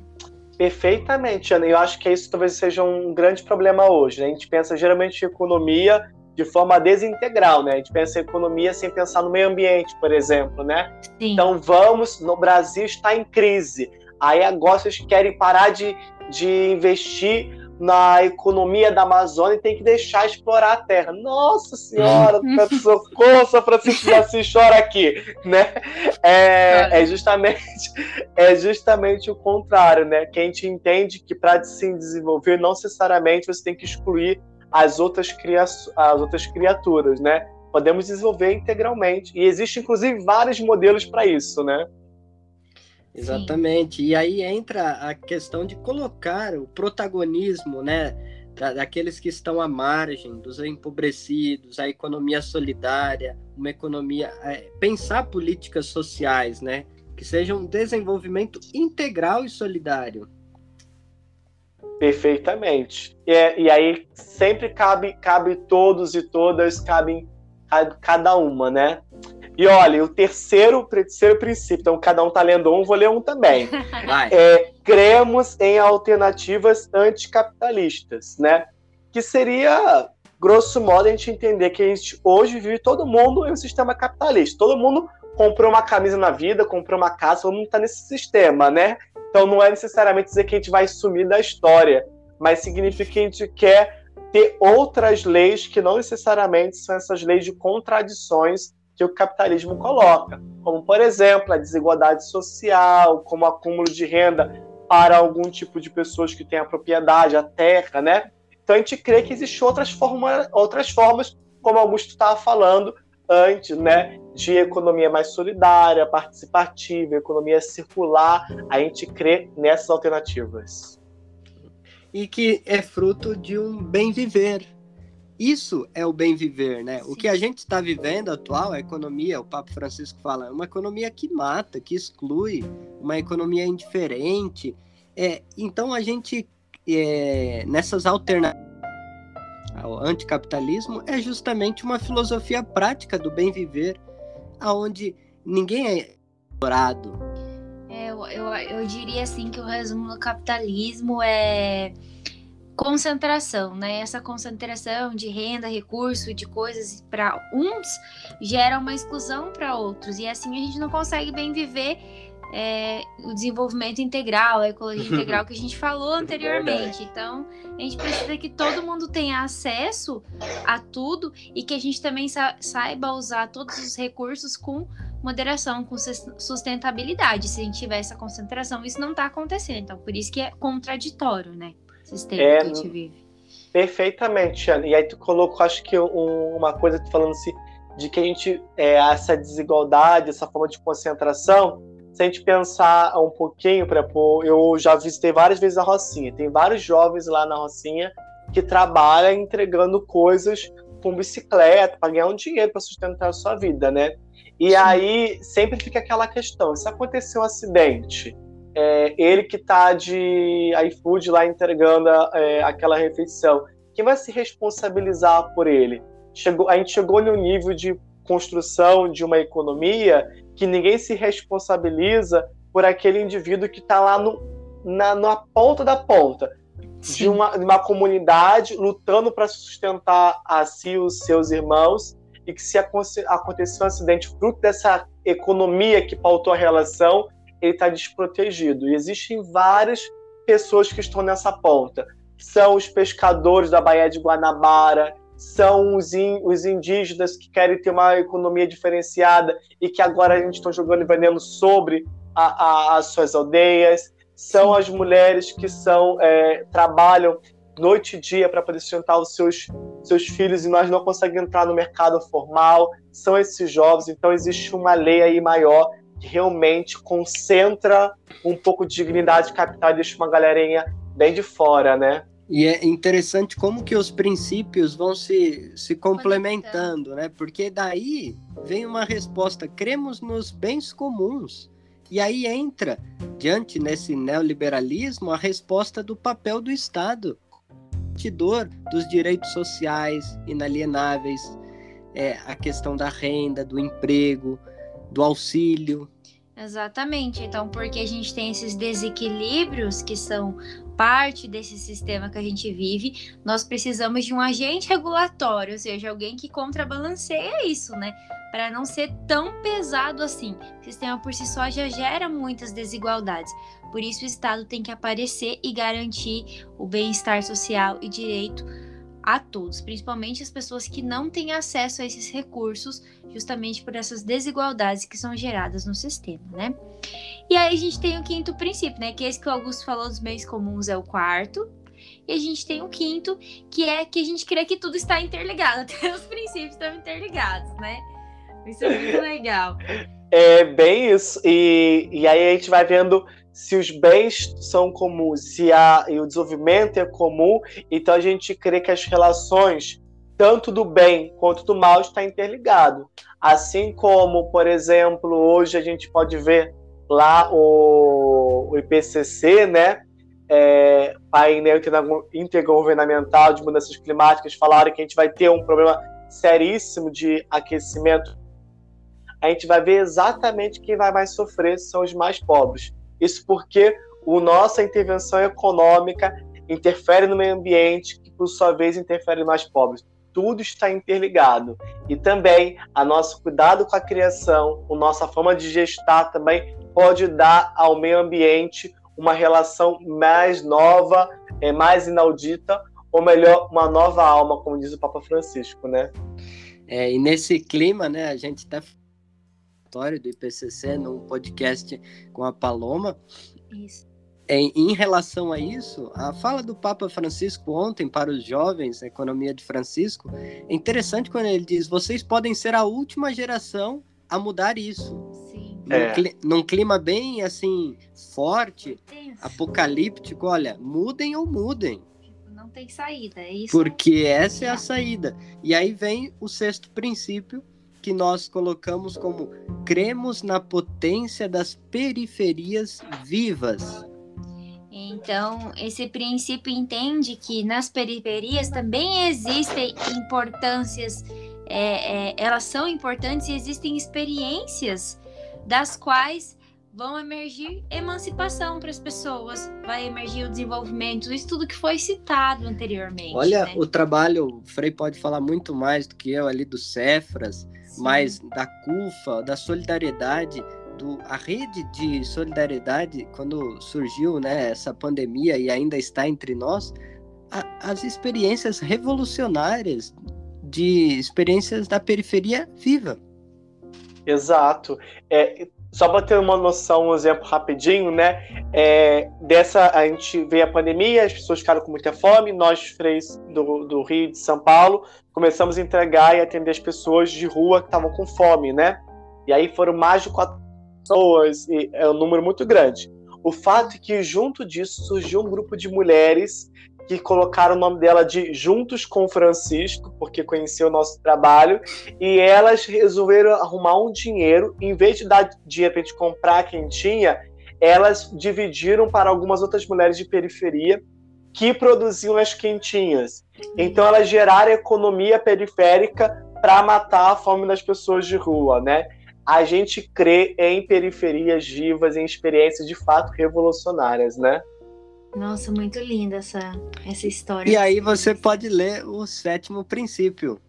Perfeitamente, Ana. Eu acho que isso talvez seja um grande problema hoje. Né? A gente pensa geralmente em economia de forma desintegral, né? A gente pensa em economia sem pensar no meio ambiente, por exemplo, né? Sim. Então vamos, no Brasil está em crise. Aí agora vocês querem parar de, de investir na economia da Amazônia e tem que deixar explorar a terra. Nossa Senhora, socorro, São Francisco de Assis chora aqui, né? É, é, justamente, é justamente o contrário, né? Que a gente entende que para se desenvolver, não necessariamente você tem que excluir as outras, cria as outras criaturas, né? Podemos desenvolver integralmente. E existe, inclusive, vários modelos para isso, né? Exatamente. Sim. E aí entra a questão de colocar o protagonismo, né, daqueles que estão à margem, dos empobrecidos, a economia solidária, uma economia. É, pensar políticas sociais, né? Que sejam um desenvolvimento integral e solidário. Perfeitamente. E, é, e aí sempre cabe, cabe todos e todas, cabem cada uma, né? E olha, o terceiro, terceiro princípio, então cada um tá lendo um, vou ler um também. Vai. É, cremos em alternativas anticapitalistas, né? Que seria, grosso modo, a gente entender que a gente hoje vive todo mundo em um sistema capitalista. Todo mundo comprou uma camisa na vida, comprou uma casa, todo mundo tá nesse sistema, né? Então não é necessariamente dizer que a gente vai sumir da história, mas significa que a gente quer ter outras leis que não necessariamente são essas leis de contradições que o capitalismo coloca, como por exemplo a desigualdade social, como acúmulo de renda para algum tipo de pessoas que têm a propriedade, a terra, né? Então a gente crê que existem outras, forma, outras formas, como Augusto estava falando antes, né? De economia mais solidária, participativa, economia circular. A gente crê nessas alternativas. E que é fruto de um bem viver, isso é o bem viver, né? Sim. O que a gente está vivendo atual, a economia, o Papa Francisco fala, é uma economia que mata, que exclui, uma economia indiferente. É, então a gente, é, nessas alternativas ao anticapitalismo, é justamente uma filosofia prática do bem viver, aonde ninguém é explorado. É, eu, eu, eu diria assim que o resumo do capitalismo é concentração, né? Essa concentração de renda, recurso, de coisas para uns gera uma exclusão para outros e assim a gente não consegue bem viver é, o desenvolvimento integral, a ecologia integral que a gente falou anteriormente. Então, a gente precisa que todo mundo tenha acesso a tudo e que a gente também sa saiba usar todos os recursos com moderação, com sustentabilidade. Se a gente tiver essa concentração, isso não está acontecendo. Então, por isso que é contraditório, né? Sistema é, que a gente vive. Perfeitamente, Ana. E aí tu colocou, acho que um, uma coisa falando assim, de que a gente, é, essa desigualdade, essa forma de concentração, se a gente pensar um pouquinho, para eu já visitei várias vezes a Rocinha, tem vários jovens lá na Rocinha que trabalham entregando coisas com bicicleta para ganhar um dinheiro para sustentar a sua vida, né? E aí sempre fica aquela questão: se acontecer um acidente, é, ele que está de iFood lá entregando é, aquela refeição, quem vai se responsabilizar por ele? Chegou, a gente chegou no nível de construção de uma economia que ninguém se responsabiliza por aquele indivíduo que está lá no, na, na ponta da ponta. De uma, de uma comunidade lutando para sustentar a si e os seus irmãos e que se acontecer um acidente fruto dessa economia que pautou a relação, ele está desprotegido. E existem várias pessoas que estão nessa ponta. São os pescadores da Baía de Guanabara, são os, in, os indígenas que querem ter uma economia diferenciada e que agora a gente está jogando veneno sobre a, a, as suas aldeias, são as mulheres que são é, trabalham noite e dia para poder sustentar os seus, seus filhos e nós não conseguimos entrar no mercado formal, são esses jovens, então existe uma lei aí maior que realmente concentra um pouco de dignidade capital e deixa uma galerinha bem de fora, né? E é interessante como que os princípios vão se, se complementando, né? Porque daí vem uma resposta, cremos nos bens comuns. E aí entra, diante nesse neoliberalismo, a resposta do papel do Estado, garantidor dos direitos sociais inalienáveis, é, a questão da renda, do emprego, do auxílio. Exatamente. Então, porque a gente tem esses desequilíbrios que são parte desse sistema que a gente vive, nós precisamos de um agente regulatório, ou seja, alguém que contrabalanceia isso, né? Para não ser tão pesado assim. O sistema por si só já gera muitas desigualdades. Por isso, o Estado tem que aparecer e garantir o bem-estar social e direito a todos, principalmente as pessoas que não têm acesso a esses recursos, justamente por essas desigualdades que são geradas no sistema, né? E aí a gente tem o quinto princípio, né? Que é esse que o Augusto falou dos bens comuns é o quarto. E a gente tem o quinto, que é que a gente crê que tudo está interligado, até os princípios estão interligados, né? Isso é muito legal. É bem isso. E, e aí a gente vai vendo Se os bens são comuns, se a, e o desenvolvimento é comum, então a gente crê que as relações, tanto do bem quanto do mal, está interligado. Assim como, por exemplo, hoje a gente pode ver lá o, o IPCC, né? É, painel intergovernamental de mudanças climáticas falaram que a gente vai ter um problema seríssimo de aquecimento. A gente vai ver exatamente quem vai mais sofrer são os mais pobres. Isso porque a nossa intervenção econômica interfere no meio ambiente, que por sua vez interfere nos pobres tudo está interligado. E também a nosso cuidado com a criação, a nossa forma de gestar também pode dar ao meio ambiente uma relação mais nova, é, mais inaudita, ou melhor, uma nova alma, como diz o Papa Francisco, né? É, e nesse clima, né, a gente está do IPCC num podcast com a Paloma. Isso em, em, relação a isso, a fala do Papa Francisco ontem para os jovens, a economia de Francisco, é interessante quando ele diz: vocês podem ser a última geração a mudar isso. Sim. Num, é. cli num clima bem assim forte, apocalíptico, olha, mudem ou mudem. Tipo, não tem saída, é isso. Porque essa é a saída. E aí vem o sexto princípio que nós colocamos como cremos na potência das periferias vivas. Então, esse princípio entende que nas periferias também existem importâncias, é, é, elas são importantes e existem experiências das quais vão emergir emancipação para as pessoas, vai emergir o desenvolvimento, isso tudo que foi citado anteriormente. Olha, né? o trabalho, o Frei pode falar muito mais do que eu ali do Cefras, Sim. mas da CUFA, da solidariedade do, a rede de solidariedade, quando surgiu né, essa pandemia e ainda está entre nós, a, as experiências revolucionárias de experiências da periferia viva. Exato. É, só para ter uma noção, um exemplo rapidinho, né? É, dessa a gente veio a pandemia, as pessoas ficaram com muita fome, nós freis do, do Rio de São Paulo começamos a entregar e atender as pessoas de rua que estavam com fome, né? E aí foram mais de quatro pessoas, e é um número muito grande. O fato é que, junto disso, surgiu um grupo de mulheres que colocaram o nome dela de Juntos com Francisco, porque conheceu o nosso trabalho, e elas resolveram arrumar um dinheiro, em vez de dar dinheiro para a gente comprar quem tinha, elas dividiram para algumas outras mulheres de periferia que produziam as quentinhas. Então elas geraram economia periférica para matar a fome das pessoas de rua, né? a gente crê em periferias vivas, em experiências de fato revolucionárias, né? Nossa, muito linda essa, essa história. E aí você pode ler o sétimo princípio.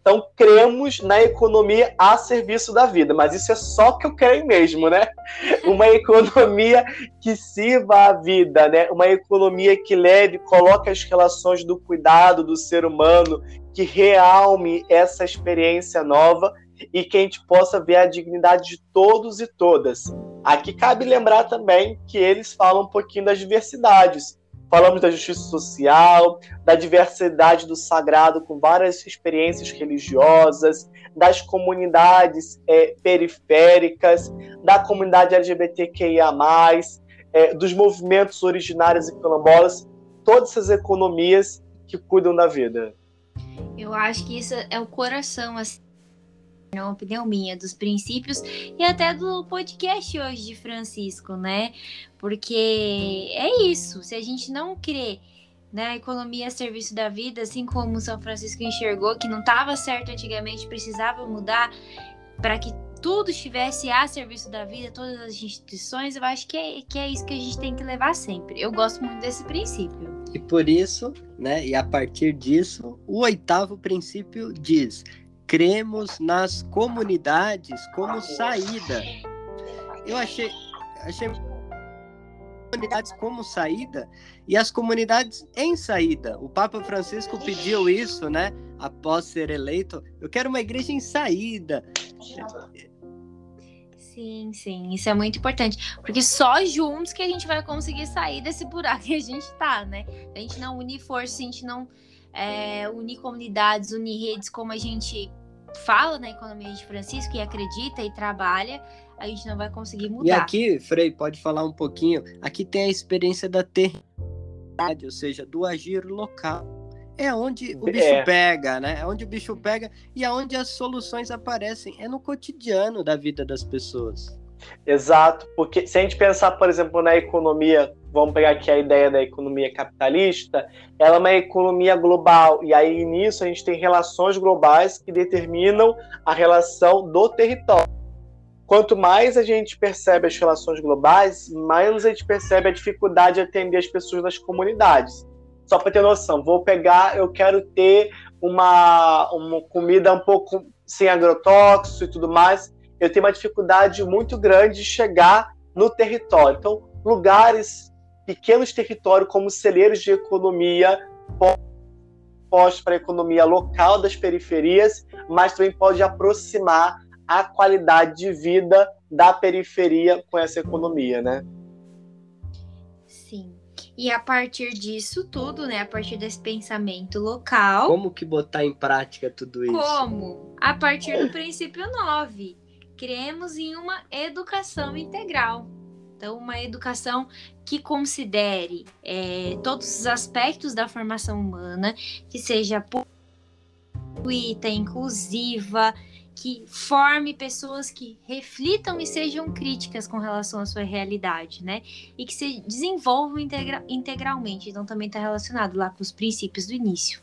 Então, cremos na economia a serviço da vida, mas isso é só que eu creio mesmo, né? Uma economia que sirva a vida, né? Uma economia que leve, coloque as relações do cuidado do ser humano, que realme essa experiência nova e que a gente possa ver a dignidade de todos e todas. Aqui cabe lembrar também que eles falam um pouquinho das diversidades. Falamos da justiça social, da diversidade do sagrado com várias experiências religiosas, das comunidades é, periféricas, da comunidade LGBTQIA, é, dos movimentos originários e quilombolas, todas essas economias que cuidam da vida. Eu acho que isso é o coração assim, é uma opinião minha, dos princípios e até do podcast hoje de Francisco, né? Porque é isso, se a gente não crê na economia a serviço da vida, assim como São Francisco enxergou que não estava certo antigamente, precisava mudar para que tudo estivesse a serviço da vida, todas as instituições, eu acho que é, que é isso que a gente tem que levar sempre. Eu gosto muito desse princípio. E por isso, né, e a partir disso, o oitavo princípio diz: cremos nas comunidades como saída. Eu achei, achei comunidades como saída e as comunidades em saída. O Papa Francisco pediu isso, né? Após ser eleito, eu quero uma igreja em saída. Sim, sim, isso é muito importante, porque só juntos que a gente vai conseguir sair desse buraco que a gente tá, né? A gente não unir forças, a gente não é, unir comunidades, unir redes como a gente fala na economia de Francisco e acredita e trabalha, a gente não vai conseguir mudar. E aqui, Frei, pode falar um pouquinho. Aqui tem a experiência da territorialidade, ou seja, do agir local. É onde o bicho É. pega, né? É onde o bicho pega e é onde as soluções aparecem. É no cotidiano da vida das pessoas. Exato, porque se a gente pensar, por exemplo, na economia, vamos pegar aqui a ideia da economia capitalista, ela é uma economia global, e aí nisso a gente tem relações globais que determinam a relação do território. Quanto mais a gente percebe as relações globais, mais a gente percebe a dificuldade de atender as pessoas das comunidades. Só para ter noção, vou pegar, eu quero ter uma, uma comida um pouco sem agrotóxico e tudo mais, eu tenho uma dificuldade muito grande de chegar no território. Então, lugares, pequenos territórios como celeiros de economia, postos para a economia local das periferias, mas também pode aproximar a qualidade de vida da periferia com essa economia, né? Sim. E a partir disso tudo, né? A partir desse pensamento local. Como que botar em prática tudo isso? Como? A partir do princípio 9. Cremos em uma educação integral. Então, uma educação que considere é, todos os aspectos da formação humana, que seja gratuita, inclusiva, que forme pessoas que reflitam e sejam críticas com relação à sua realidade, né? E que se desenvolvam integra integralmente. Então, também está relacionado lá com os princípios do início.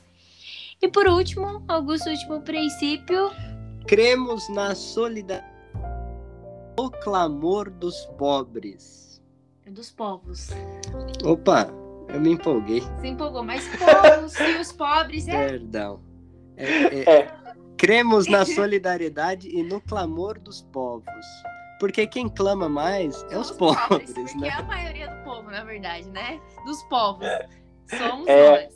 E por último, Augusto, último princípio. Cremos na solidariedade, o clamor dos pobres. Dos povos. Opa, eu me empolguei. Se empolgou, mas povos e os pobres é. Perdão. É, é, É. Cremos na solidariedade e no clamor dos povos. Porque quem clama mais é os pobres, porque né? é a maioria do povo, na verdade, né? Dos povos. Somos É.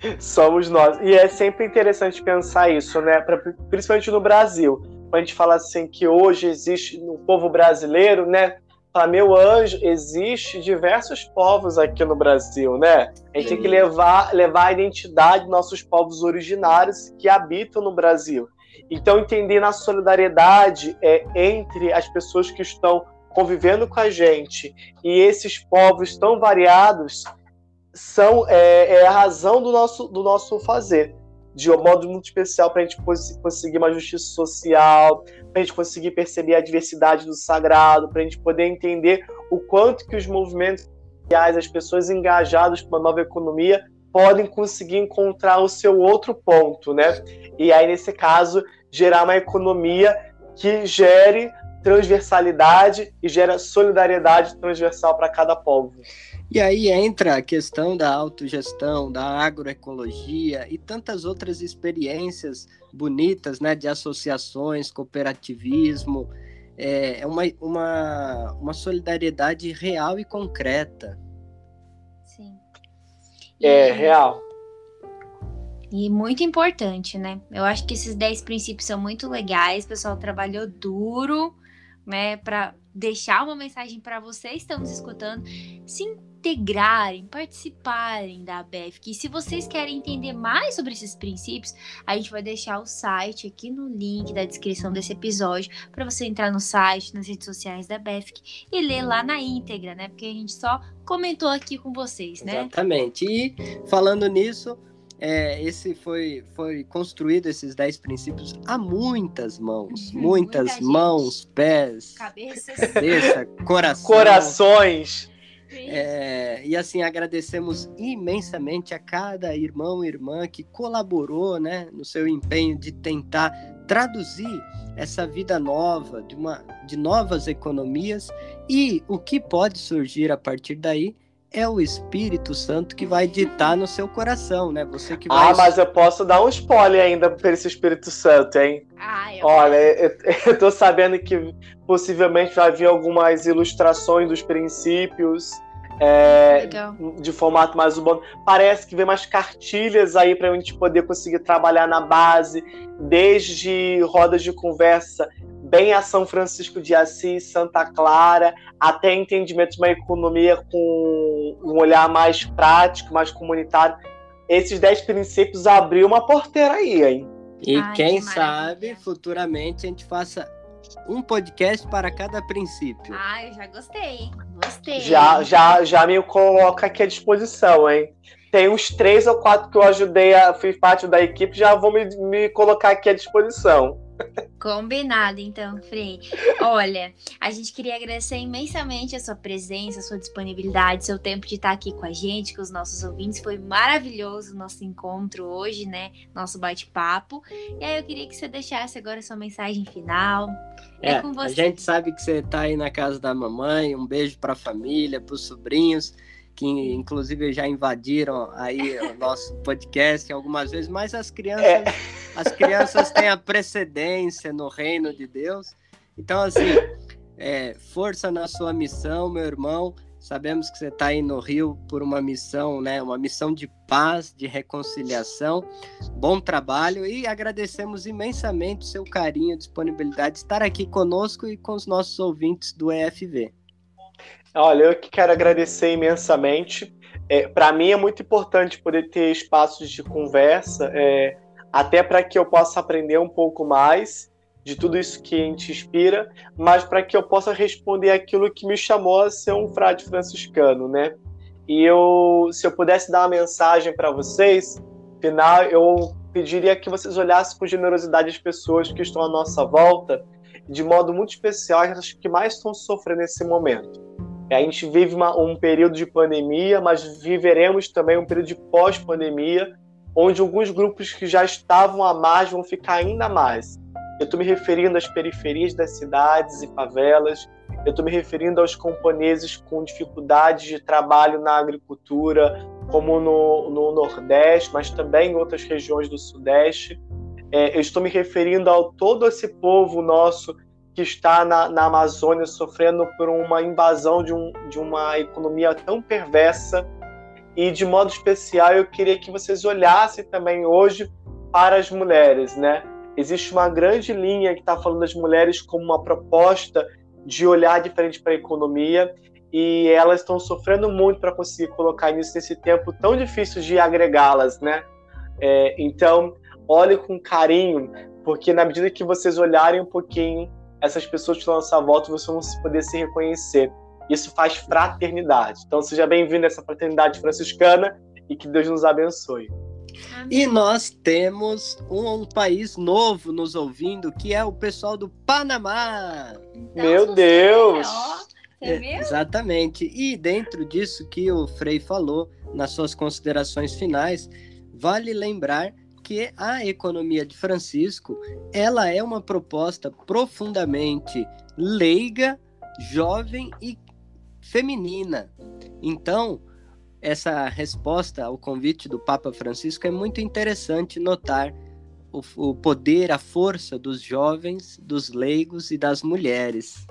nós. Somos nós. E é sempre interessante pensar isso, né? Pra- principalmente no Brasil. A gente fala assim que hoje existe no povo brasileiro, né? Fala, meu anjo, existe diversos povos aqui no Brasil, né? A gente tem que levar, levar a identidade dos nossos povos originários que habitam no Brasil. Então, entender na solidariedade é, entre as pessoas que estão convivendo com a gente e esses povos tão variados são é, é a razão do nosso, do nosso fazer. De um modo muito especial para a gente cons- conseguir uma justiça social, para a gente conseguir perceber a diversidade do sagrado, para a gente poder entender o quanto que os movimentos sociais, as pessoas engajadas com uma nova economia, podem conseguir encontrar o seu outro ponto, né? E aí, nesse caso, gerar uma economia que gere transversalidade e gera solidariedade transversal para cada povo. E aí entra a questão da autogestão, da agroecologia e tantas outras experiências bonitas, né, de associações, cooperativismo. É é uma, uma, uma solidariedade real e concreta. Sim. É E- real. E muito importante, né? Eu acho que esses 10 princípios são muito legais. O pessoal trabalhou duro, né, para deixar uma mensagem para vocês que estão nos escutando se integrarem, participarem da ABEF. E se vocês querem entender mais sobre esses princípios, a gente vai deixar o site aqui no link da descrição desse episódio para você entrar no site, nas redes sociais da BEFC e ler lá na íntegra, né? Porque a gente só comentou aqui com vocês, né? Exatamente. E falando nisso, é, esse foi, foi construído, esses 10 princípios, a muitas mãos. Uhum, muitas muita gente. mãos, pés, Cabeças. cabeça, coração. Corações. É, e assim, agradecemos imensamente a cada irmão e irmã que colaborou né, no seu empenho de tentar traduzir essa vida nova, de, uma, de novas economias, e o que pode surgir a partir daí é o Espírito Santo que vai ditar no seu coração, né? Você que vai. Ah, mas eu posso dar um spoiler ainda para esse Espírito Santo, hein? Ah, eu... Olha, eu, eu tô sabendo que possivelmente vai vir algumas ilustrações dos princípios é, Legal. de formato mais urbano. Parece que vem umas cartilhas aí para a gente poder conseguir trabalhar na base, desde rodas de conversa bem a São Francisco de Assis, Santa Clara, até entendimento de uma economia com um olhar mais prático, mais comunitário. Esses dez princípios abriu uma porteira aí, hein? E Ai, quem que sabe futuramente a gente faça um podcast para cada princípio. Ah, eu já gostei, gostei. Já, já, já me coloca aqui à disposição, hein? Tem uns três ou quatro que eu ajudei, a, fui parte da equipe, já vou me, me colocar aqui à disposição. Combinado, então, Frei. Olha, a gente queria agradecer imensamente a sua presença, a sua disponibilidade, seu tempo de estar aqui com a gente, com os nossos ouvintes. Foi maravilhoso o nosso encontro hoje, né? Nosso bate-papo. E aí eu queria que você deixasse agora a sua mensagem final. É, é com você. A gente sabe que você está aí na casa da mamãe. Um beijo para a família, para os sobrinhos que inclusive já invadiram aí o nosso podcast algumas vezes, mas as crianças, é. as crianças têm a precedência no reino de Deus. Então, assim, é, força na sua missão, meu irmão. Sabemos que você está aí no Rio por uma missão, né? Uma missão de paz, de reconciliação. Bom trabalho e agradecemos imensamente o seu carinho, disponibilidade de estar aqui conosco e com os nossos ouvintes do EFV. Olha, eu que quero agradecer imensamente. É, para mim é muito importante poder ter espaços de conversa, é, até para que eu possa aprender um pouco mais de tudo isso que a gente inspira, mas para que eu possa responder aquilo que me chamou a ser um frade franciscano, né? E eu, se eu pudesse dar uma mensagem para vocês, final, eu pediria que vocês olhassem com generosidade as pessoas que estão à nossa volta, de modo muito especial as que mais estão sofrendo nesse momento. A gente vive uma, um período de pandemia, mas viveremos também um período de pós-pandemia, onde alguns grupos que já estavam a mais vão ficar ainda mais. Eu estou me referindo às periferias das cidades e favelas, eu estou me referindo aos camponeses com dificuldades de trabalho na agricultura, como no, no Nordeste, mas também em outras regiões do Sudeste. É, eu estou me referindo a todo esse povo nosso que está na, na Amazônia sofrendo por uma invasão de, um, de uma economia tão perversa. E, de modo especial, eu queria que vocês olhassem também hoje para as mulheres, né? Existe uma grande linha que está falando das mulheres como uma proposta de olhar diferente para a economia e elas estão sofrendo muito para conseguir colocar isso nesse tempo tão difícil de agregá-las, né? É, então, olhe com carinho, porque na medida que vocês olharem um pouquinho essas pessoas que estão à sua volta você vão poder se reconhecer. Isso faz fraternidade. Então seja bem-vindo a essa fraternidade franciscana e que Deus nos abençoe. E nós temos um, um, país novo nos ouvindo, que é o pessoal do Panamá. Então, Meu Deus! É, exatamente. E dentro disso que o Frei falou, nas suas considerações finais, vale lembrar que a economia de Francisco ela é uma proposta profundamente leiga, jovem e feminina. Então, essa resposta ao convite do Papa Francisco é muito interessante notar o, o poder, a força dos jovens, dos leigos e das mulheres.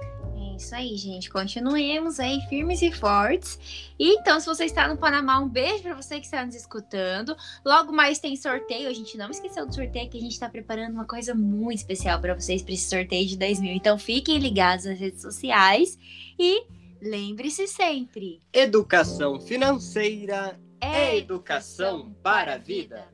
É isso aí, gente. Continuemos aí firmes e fortes. E então, se você está no Panamá, um beijo para você que está nos escutando. Logo mais tem sorteio. A gente não esqueceu do sorteio, que a gente está preparando uma coisa muito especial para vocês para esse sorteio de 10 mil. Então, fiquem ligados nas redes sociais e lembre-se sempre: educação financeira é educação para a vida.